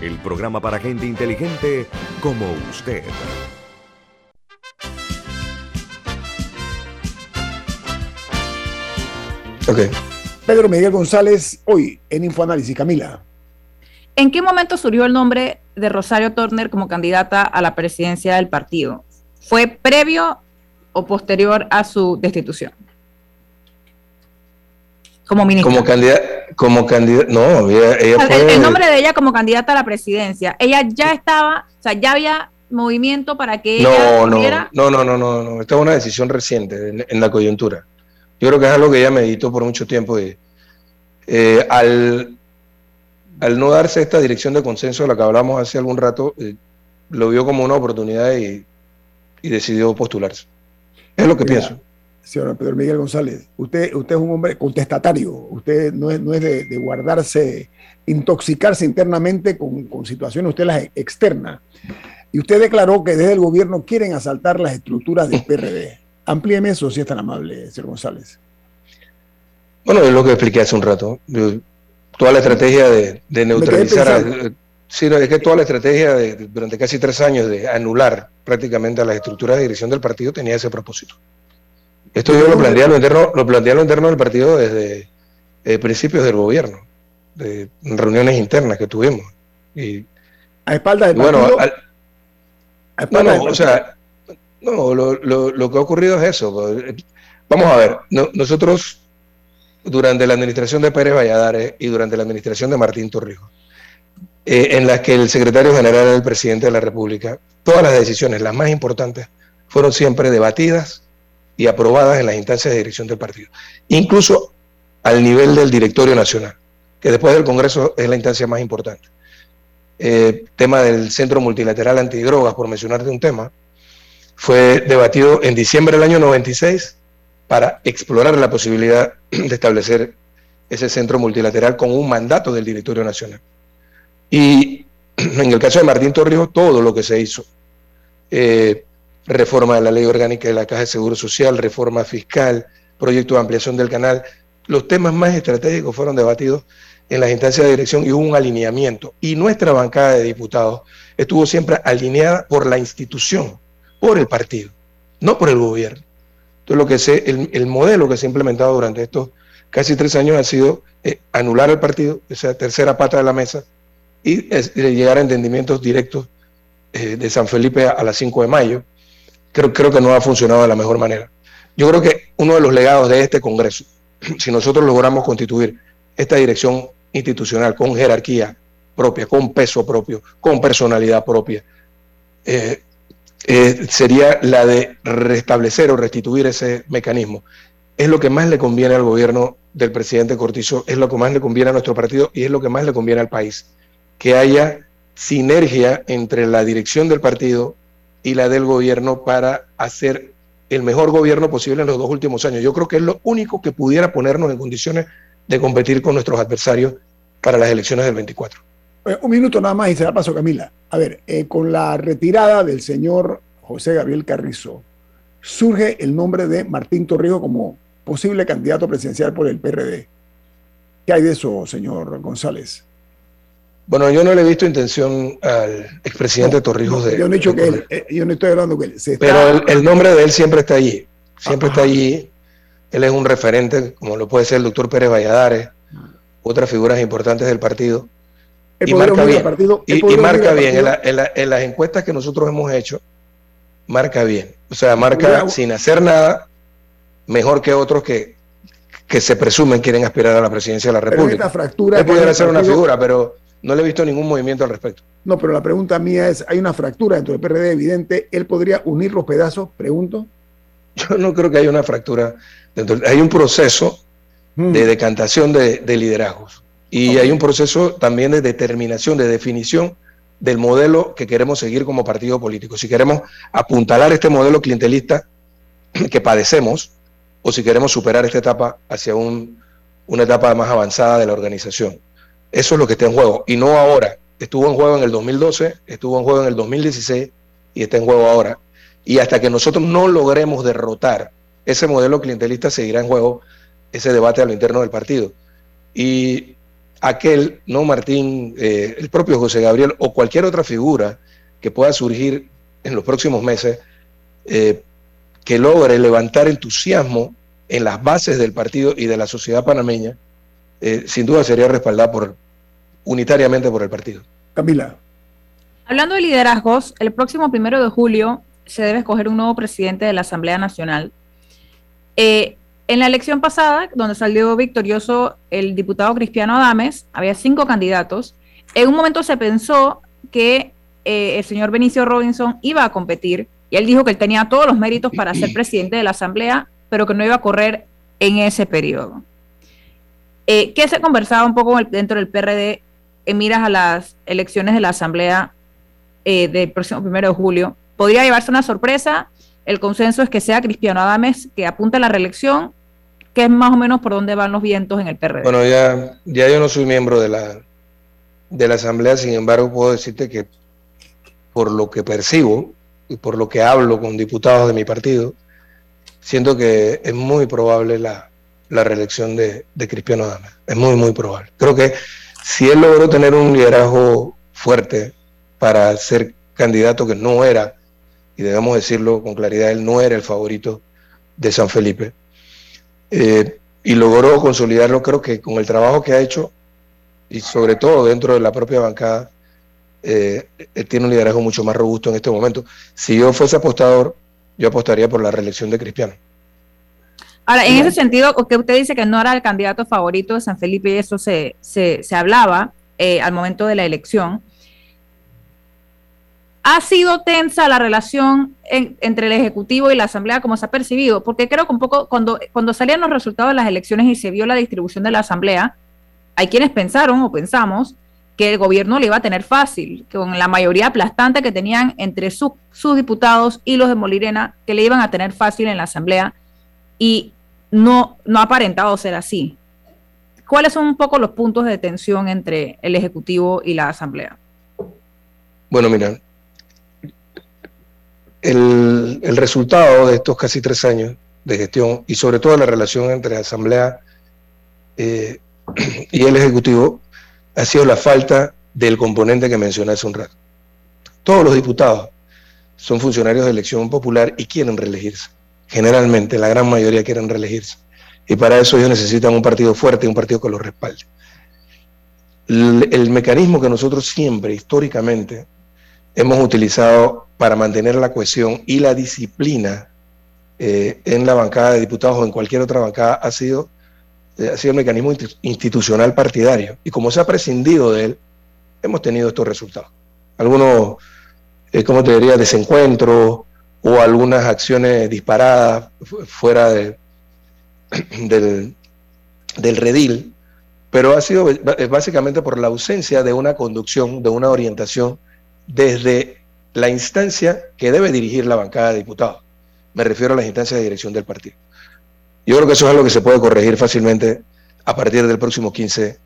el programa para gente inteligente como usted. Okay. Pedro Miguel González, hoy en InfoAnálisis. Camila. ¿En qué momento surgió el nombre de Rosario Turner como candidata a la presidencia del partido? ¿Fue previo o posterior a su destitución? Como ministra. Como candidata, como candidata, no, ella, fue... el, nombre de ella como candidata a la presidencia, ella ya estaba, o sea, ya había movimiento para que no, ella no, no, no, no, no, esta es una decisión reciente en la coyuntura. Yo creo que es algo que ella meditó por mucho tiempo y eh, al, al no darse esta dirección de consenso de la que hablamos hace algún rato, eh, lo vio como una oportunidad y, decidió postularse. Es lo que pienso. Señor Pedro Miguel González, usted, usted es un hombre contestatario, usted no es, no es de, guardarse, intoxicarse internamente con, con situaciones, usted las externa. Y usted declaró que desde el gobierno quieren asaltar las estructuras del PRD. <laughs> Amplíeme eso, si es tan amable, señor González. Bueno, es lo que expliqué hace un rato. Toda la estrategia de, neutralizar. sí, es que toda la estrategia de, durante casi tres años de anular prácticamente a las estructuras de dirección del partido tenía ese propósito. Esto yo lo planteé a lo interno, lo planteé a lo interno del partido desde eh, principios del gobierno, de reuniones internas que tuvimos. Y, a espaldas del bueno, no, o sea, no, lo, que ha ocurrido es eso. Pues, vamos a ver, nosotros durante la administración de Pérez Valladares y durante la administración de Martín Torrijos, eh, en las que el secretario general era el presidente de la República, todas las decisiones, las más importantes, fueron siempre debatidas y aprobadas en las instancias de dirección del partido, incluso al nivel del directorio nacional, que después del Congreso es la instancia más importante. Eh, tema del Centro Multilateral Antidrogas, por mencionarte un tema, fue debatido en diciembre del año 96 para explorar la posibilidad de establecer ese centro multilateral con un mandato del directorio nacional. Y en el caso de Martín Torrijos, todo lo que se hizo, eh, reforma de la ley orgánica de la Caja de Seguro Social, reforma fiscal, proyecto de ampliación del canal, los temas más estratégicos fueron debatidos en las instancias de dirección y hubo un alineamiento. Y nuestra bancada de diputados estuvo siempre alineada por la institución por el partido, no por el gobierno. Entonces, lo que sé, el, modelo que se ha implementado durante estos casi tres años ha sido eh, anular al partido, esa tercera pata de la mesa, y llegar a entendimientos directos eh, de San Felipe a, las 5 de mayo. Creo, creo que no ha funcionado de la mejor manera. Yo creo que uno de los legados de este Congreso, <clears throat> si nosotros logramos constituir esta dirección institucional con jerarquía propia, con peso propio, con personalidad propia, eh, eh, sería la de restablecer o restituir ese mecanismo. Es lo que más le conviene al gobierno del presidente Cortizo, es lo que más le conviene a nuestro partido y es lo que más le conviene al país. Que haya sinergia entre la dirección del partido y la del gobierno para hacer el mejor gobierno posible en los dos últimos años. Yo creo que es lo único que pudiera ponernos en condiciones de competir con nuestros adversarios para las elecciones del 24. Eh, un minuto nada más y se la paso Camila. A ver, eh, con la retirada del señor José Gabriel Carrizo, surge el nombre de Martín Torrijos como posible candidato presidencial por el PRD. ¿Qué hay de eso, señor González? Bueno, yo no le he visto intención al expresidente Torrijos de. Yo no he dicho que él, eh, yo no estoy hablando que él. Pero el, nombre de él siempre está allí. Siempre está allí. Él es un referente, como lo puede ser el doctor Pérez Valladares, otras figuras importantes del partido. y marca bien. y, marca bien. En, las encuestas que nosotros hemos hecho, marca bien. O sea, marca sin hacer nada, mejor que otros que, que se presumen quieren aspirar a la presidencia de la República. fractura Él pudiera ser una figura, pero no le he visto ningún movimiento al respecto. No, pero la pregunta mía es, hay una fractura dentro del PRD evidente, ¿él podría unir los pedazos? Pregunto. Yo no creo que haya una fractura. Dentro, hay un proceso hmm. de decantación de, liderazgos y hay un proceso también de determinación, de definición del modelo que queremos seguir como partido político. Si queremos apuntalar este modelo clientelista <clears throat> que padecemos o si queremos superar esta etapa hacia un, una etapa más avanzada de la organización. Eso es lo que está en juego. Y no ahora. Estuvo en juego en el 2012, estuvo en juego en el 2016 y está en juego ahora. Y hasta que nosotros no logremos derrotar ese modelo clientelista, seguirá en juego ese debate a lo interno del partido. Y aquel, no Martín, eh, el propio José Gabriel o cualquier otra figura que pueda surgir en los próximos meses, eh, que logre levantar entusiasmo en las bases del partido y de la sociedad panameña, eh, sin duda sería respaldada por, unitariamente por el partido. Camila. Hablando de liderazgos, el próximo primero de julio se debe escoger un nuevo presidente de la Asamblea Nacional. Eh, en la elección pasada, donde salió victorioso el diputado Cristiano Adames, había cinco candidatos. En un momento se pensó que eh, el señor Benicio Robinson iba a competir y él dijo que él tenía todos los méritos para ser <clears throat> presidente de la Asamblea, pero que no iba a correr en ese periodo. Eh, ¿Qué se conversaba un poco dentro del PRD en miras a las elecciones de la Asamblea eh, del próximo primero de julio? ¿Podría llevarse una sorpresa? El consenso es que sea Cristiano Adames que apunte a la reelección, que es más o menos por dónde van los vientos en el PRD. Bueno, ya, ya yo no soy miembro de la, de la Asamblea, sin embargo puedo decirte que por lo que percibo y por lo que hablo con diputados de mi partido, siento que es muy probable la, la reelección de, de Cristiano Adame. Es muy, muy probable. Creo que si él logró tener un liderazgo fuerte para ser candidato que no era, y debemos decirlo con claridad, él no era el favorito de San Felipe, eh, y logró consolidarlo, creo que con el trabajo que ha hecho, y sobre todo dentro de la propia bancada, eh, él tiene un liderazgo mucho más robusto en este momento. Si yo fuese apostador, yo apostaría por la reelección de Cristiano. Ahora, en ese sentido, que usted dice que no era el candidato favorito de San Felipe y eso se, se, hablaba eh, al momento de la elección, ¿ha sido tensa la relación entre el Ejecutivo y la Asamblea como se ha percibido? Porque creo que un poco cuando, cuando salían los resultados de las elecciones y se vio la distribución de la Asamblea, hay quienes pensaron o pensamos que el gobierno le iba a tener fácil, con la mayoría aplastante que tenían entre sus diputados y los de Molirena, que le iban a tener fácil en la Asamblea. Y no, no ha aparentado ser así. ¿Cuáles son un poco los puntos de tensión entre el Ejecutivo y la Asamblea? Bueno, mira, el, resultado de estos casi tres años de gestión y sobre todo la relación entre la Asamblea eh, <clears throat> y el Ejecutivo ha sido la falta del componente que mencioné hace un rato. Todos los diputados son funcionarios de elección popular y quieren reelegirse generalmente la gran mayoría quieren reelegirse. Y para eso ellos necesitan un partido fuerte, un partido que los respalde. el, mecanismo que nosotros siempre, históricamente, hemos utilizado para mantener la cohesión y la disciplina eh, en la bancada de diputados o en cualquier otra bancada ha sido, eh, ha sido el mecanismo institucional partidario. Y como se ha prescindido de él, hemos tenido estos resultados. Algunos, eh, ¿cómo te diría?, desencuentros o algunas acciones disparadas fuera de, <clears throat> del, del redil, pero ha sido básicamente por la ausencia de una conducción, de una orientación desde la instancia que debe dirigir la bancada de diputados. Me refiero a las instancias de dirección del partido. Yo creo que eso es algo que se puede corregir fácilmente a partir del próximo 15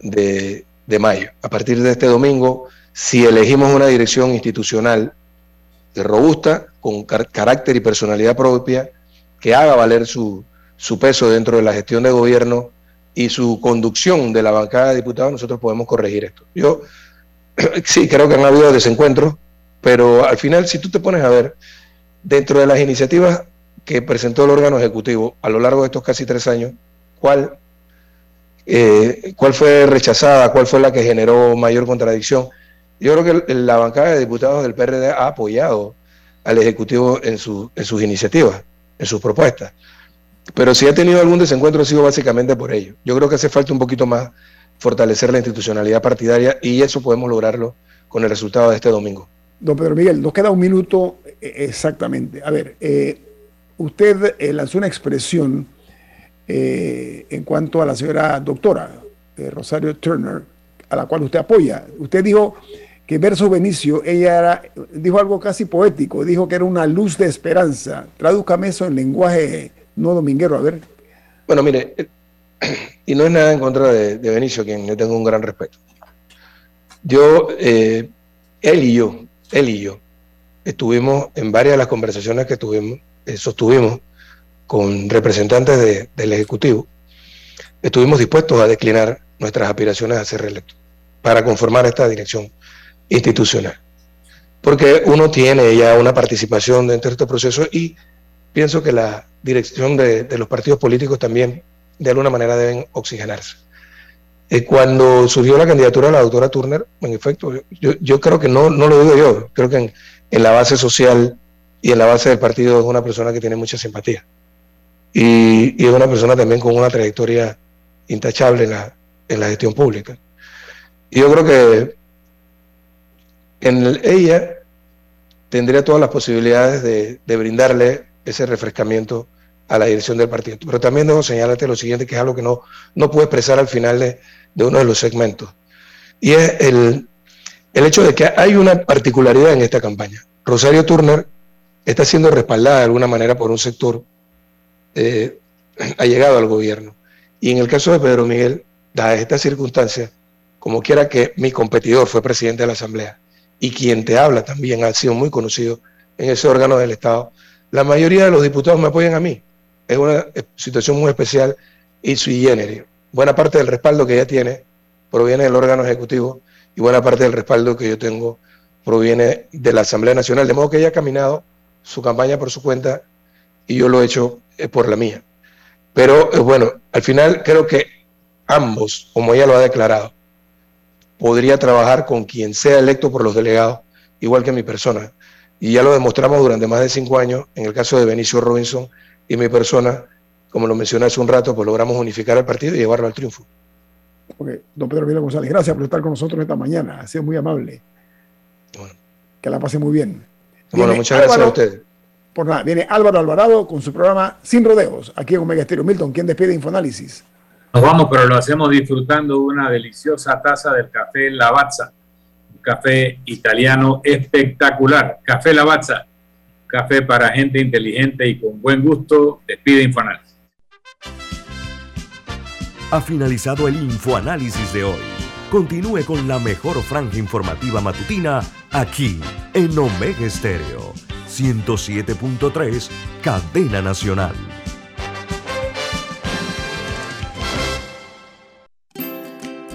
de, de mayo. A partir de este domingo, si elegimos una dirección institucional robusta, con carácter y personalidad propia, que haga valer su, su peso dentro de la gestión de gobierno y su conducción de la bancada de diputados, nosotros podemos corregir esto. Yo <clears throat> sí creo que han habido desencuentros, pero al final, si tú te pones a ver, dentro de las iniciativas que presentó el órgano ejecutivo a lo largo de estos casi tres años, ¿cuál, eh, cuál fue rechazada? ¿Cuál fue la que generó mayor contradicción? Yo creo que la bancada de diputados del PRD ha apoyado al Ejecutivo en, en sus iniciativas, en sus propuestas. Pero si ha tenido algún desencuentro ha sido básicamente por ello. Yo creo que hace falta un poquito más fortalecer la institucionalidad partidaria y eso podemos lograrlo con el resultado de este domingo. Don Pedro Miguel, nos queda un minuto eh, exactamente. A ver, eh, usted eh, lanzó una expresión en cuanto a la señora doctora Rosario Turner, a la cual usted apoya. Usted dijo que verso Benicio, ella era, dijo algo casi poético, dijo que era una luz de esperanza. Tradúcame eso en lenguaje no dominguero, a ver. Bueno, mire, <clears throat> y no es nada en contra de, Benicio, quien le tengo un gran respeto. Yo, eh, él y yo, él y yo, estuvimos en varias de las conversaciones que tuvimos, eh, sostuvimos con representantes del Ejecutivo, estuvimos dispuestos a declinar nuestras aspiraciones a ser reelectos para conformar esta dirección institucional. Porque uno tiene ya una participación dentro de este proceso y pienso que la dirección de, los partidos políticos también de alguna manera deben oxigenarse. Eh, cuando surgió la candidatura de la doctora Turner, en efecto, yo, creo que no, no lo digo yo, creo que en, la base social y en la base del partido es una persona que tiene mucha simpatía. Y, es una persona también con una trayectoria intachable en la, en la gestión pública. Y yo creo que en ella tendría todas las posibilidades de, brindarle ese refrescamiento a la dirección del partido. Pero también debo señalarte lo siguiente, que es algo que no, no puedo expresar al final de, uno de los segmentos. Y es el, el hecho de que hay una particularidad en esta campaña. Rosario Turner está siendo respaldada de alguna manera por un sector eh, <clears throat> allegado al gobierno. Y en el caso de Pedro Miguel, da esta circunstancia, como quiera que mi competidor fue presidente de la Asamblea y quien te habla también ha sido muy conocido en ese órgano del Estado, la mayoría de los diputados me apoyan a mí. Es una situación muy especial y sui generis. Buena parte del respaldo que ella tiene proviene del órgano ejecutivo y buena parte del respaldo que yo tengo proviene de la Asamblea Nacional. De modo que ella ha caminado su campaña por su cuenta y yo lo he hecho eh, por la mía. Pero eh, bueno, al final creo que ambos, como ella lo ha declarado, podría trabajar con quien sea electo por los delegados, igual que mi persona. Y ya lo demostramos durante más de cinco años en el caso de Benicio Robinson y mi persona, como lo mencioné hace un rato, pues logramos unificar el partido y llevarlo al triunfo. Ok, don Pedro Vila González, gracias por estar con nosotros esta mañana. Ha sido muy amable. Que la pase muy bien. bueno, muchas gracias a usted. Por nada, viene Álvaro Alvarado con su programa Sin Rodeos, aquí en Omega Estéreo. Milton, ¿quién despide Infoanálisis? Nos vamos, pero lo hacemos disfrutando una deliciosa taza del café Lavazza café italiano espectacular. Café Lavazza, café para gente inteligente y con buen gusto. Despide Infoanálisis. Ha finalizado el Infoanálisis de hoy. Continúe con la mejor franja informativa matutina aquí en Omega Estéreo 107.3, Cadena Nacional.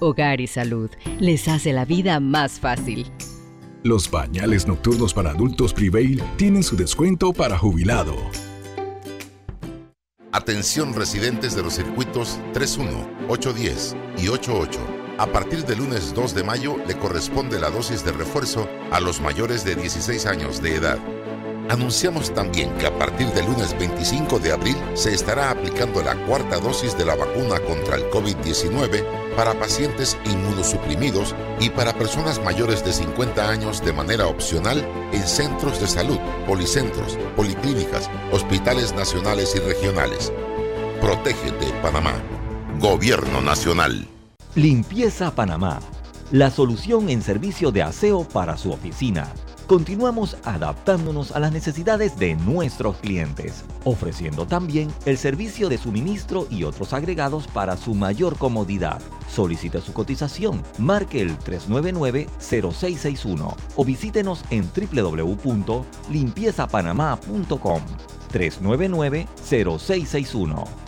Hogar y Salud les hace la vida más fácil. Los pañales nocturnos para adultos Prevail tienen su descuento para jubilado. Atención residentes de los circuitos 31, 810 y 88. A partir del lunes 2 de mayo le corresponde la dosis de refuerzo a los mayores de 16 años de edad. Anunciamos también que a partir del lunes 25 de abril se estará aplicando la cuarta dosis de la vacuna contra el COVID-19 para pacientes inmunosuprimidos y para personas mayores de 50 años de manera opcional en centros de salud, policentros, policlínicas, hospitales nacionales y regionales. Protégete, Panamá. Gobierno Nacional. Limpieza Panamá. La solución en servicio de aseo para su oficina continuamos adaptándonos a las necesidades de nuestros clientes, ofreciendo también el servicio de suministro y otros agregados para su mayor comodidad. Solicite su cotización, marque el 399-0661 o visítenos en www.limpiezapanamá.com 399-0661.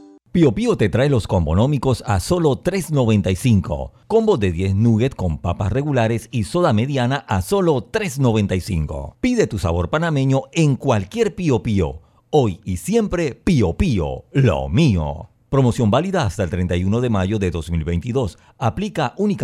Pio Pio te trae los combonómicos a solo $3.95. Combo de 10 nuggets con papas regulares y soda mediana a solo $3.95. Pide tu sabor panameño en cualquier Pio Pio. Hoy y siempre Pio Pio, lo mío. Promoción válida hasta el 31 de mayo de 2022. Aplica únicamente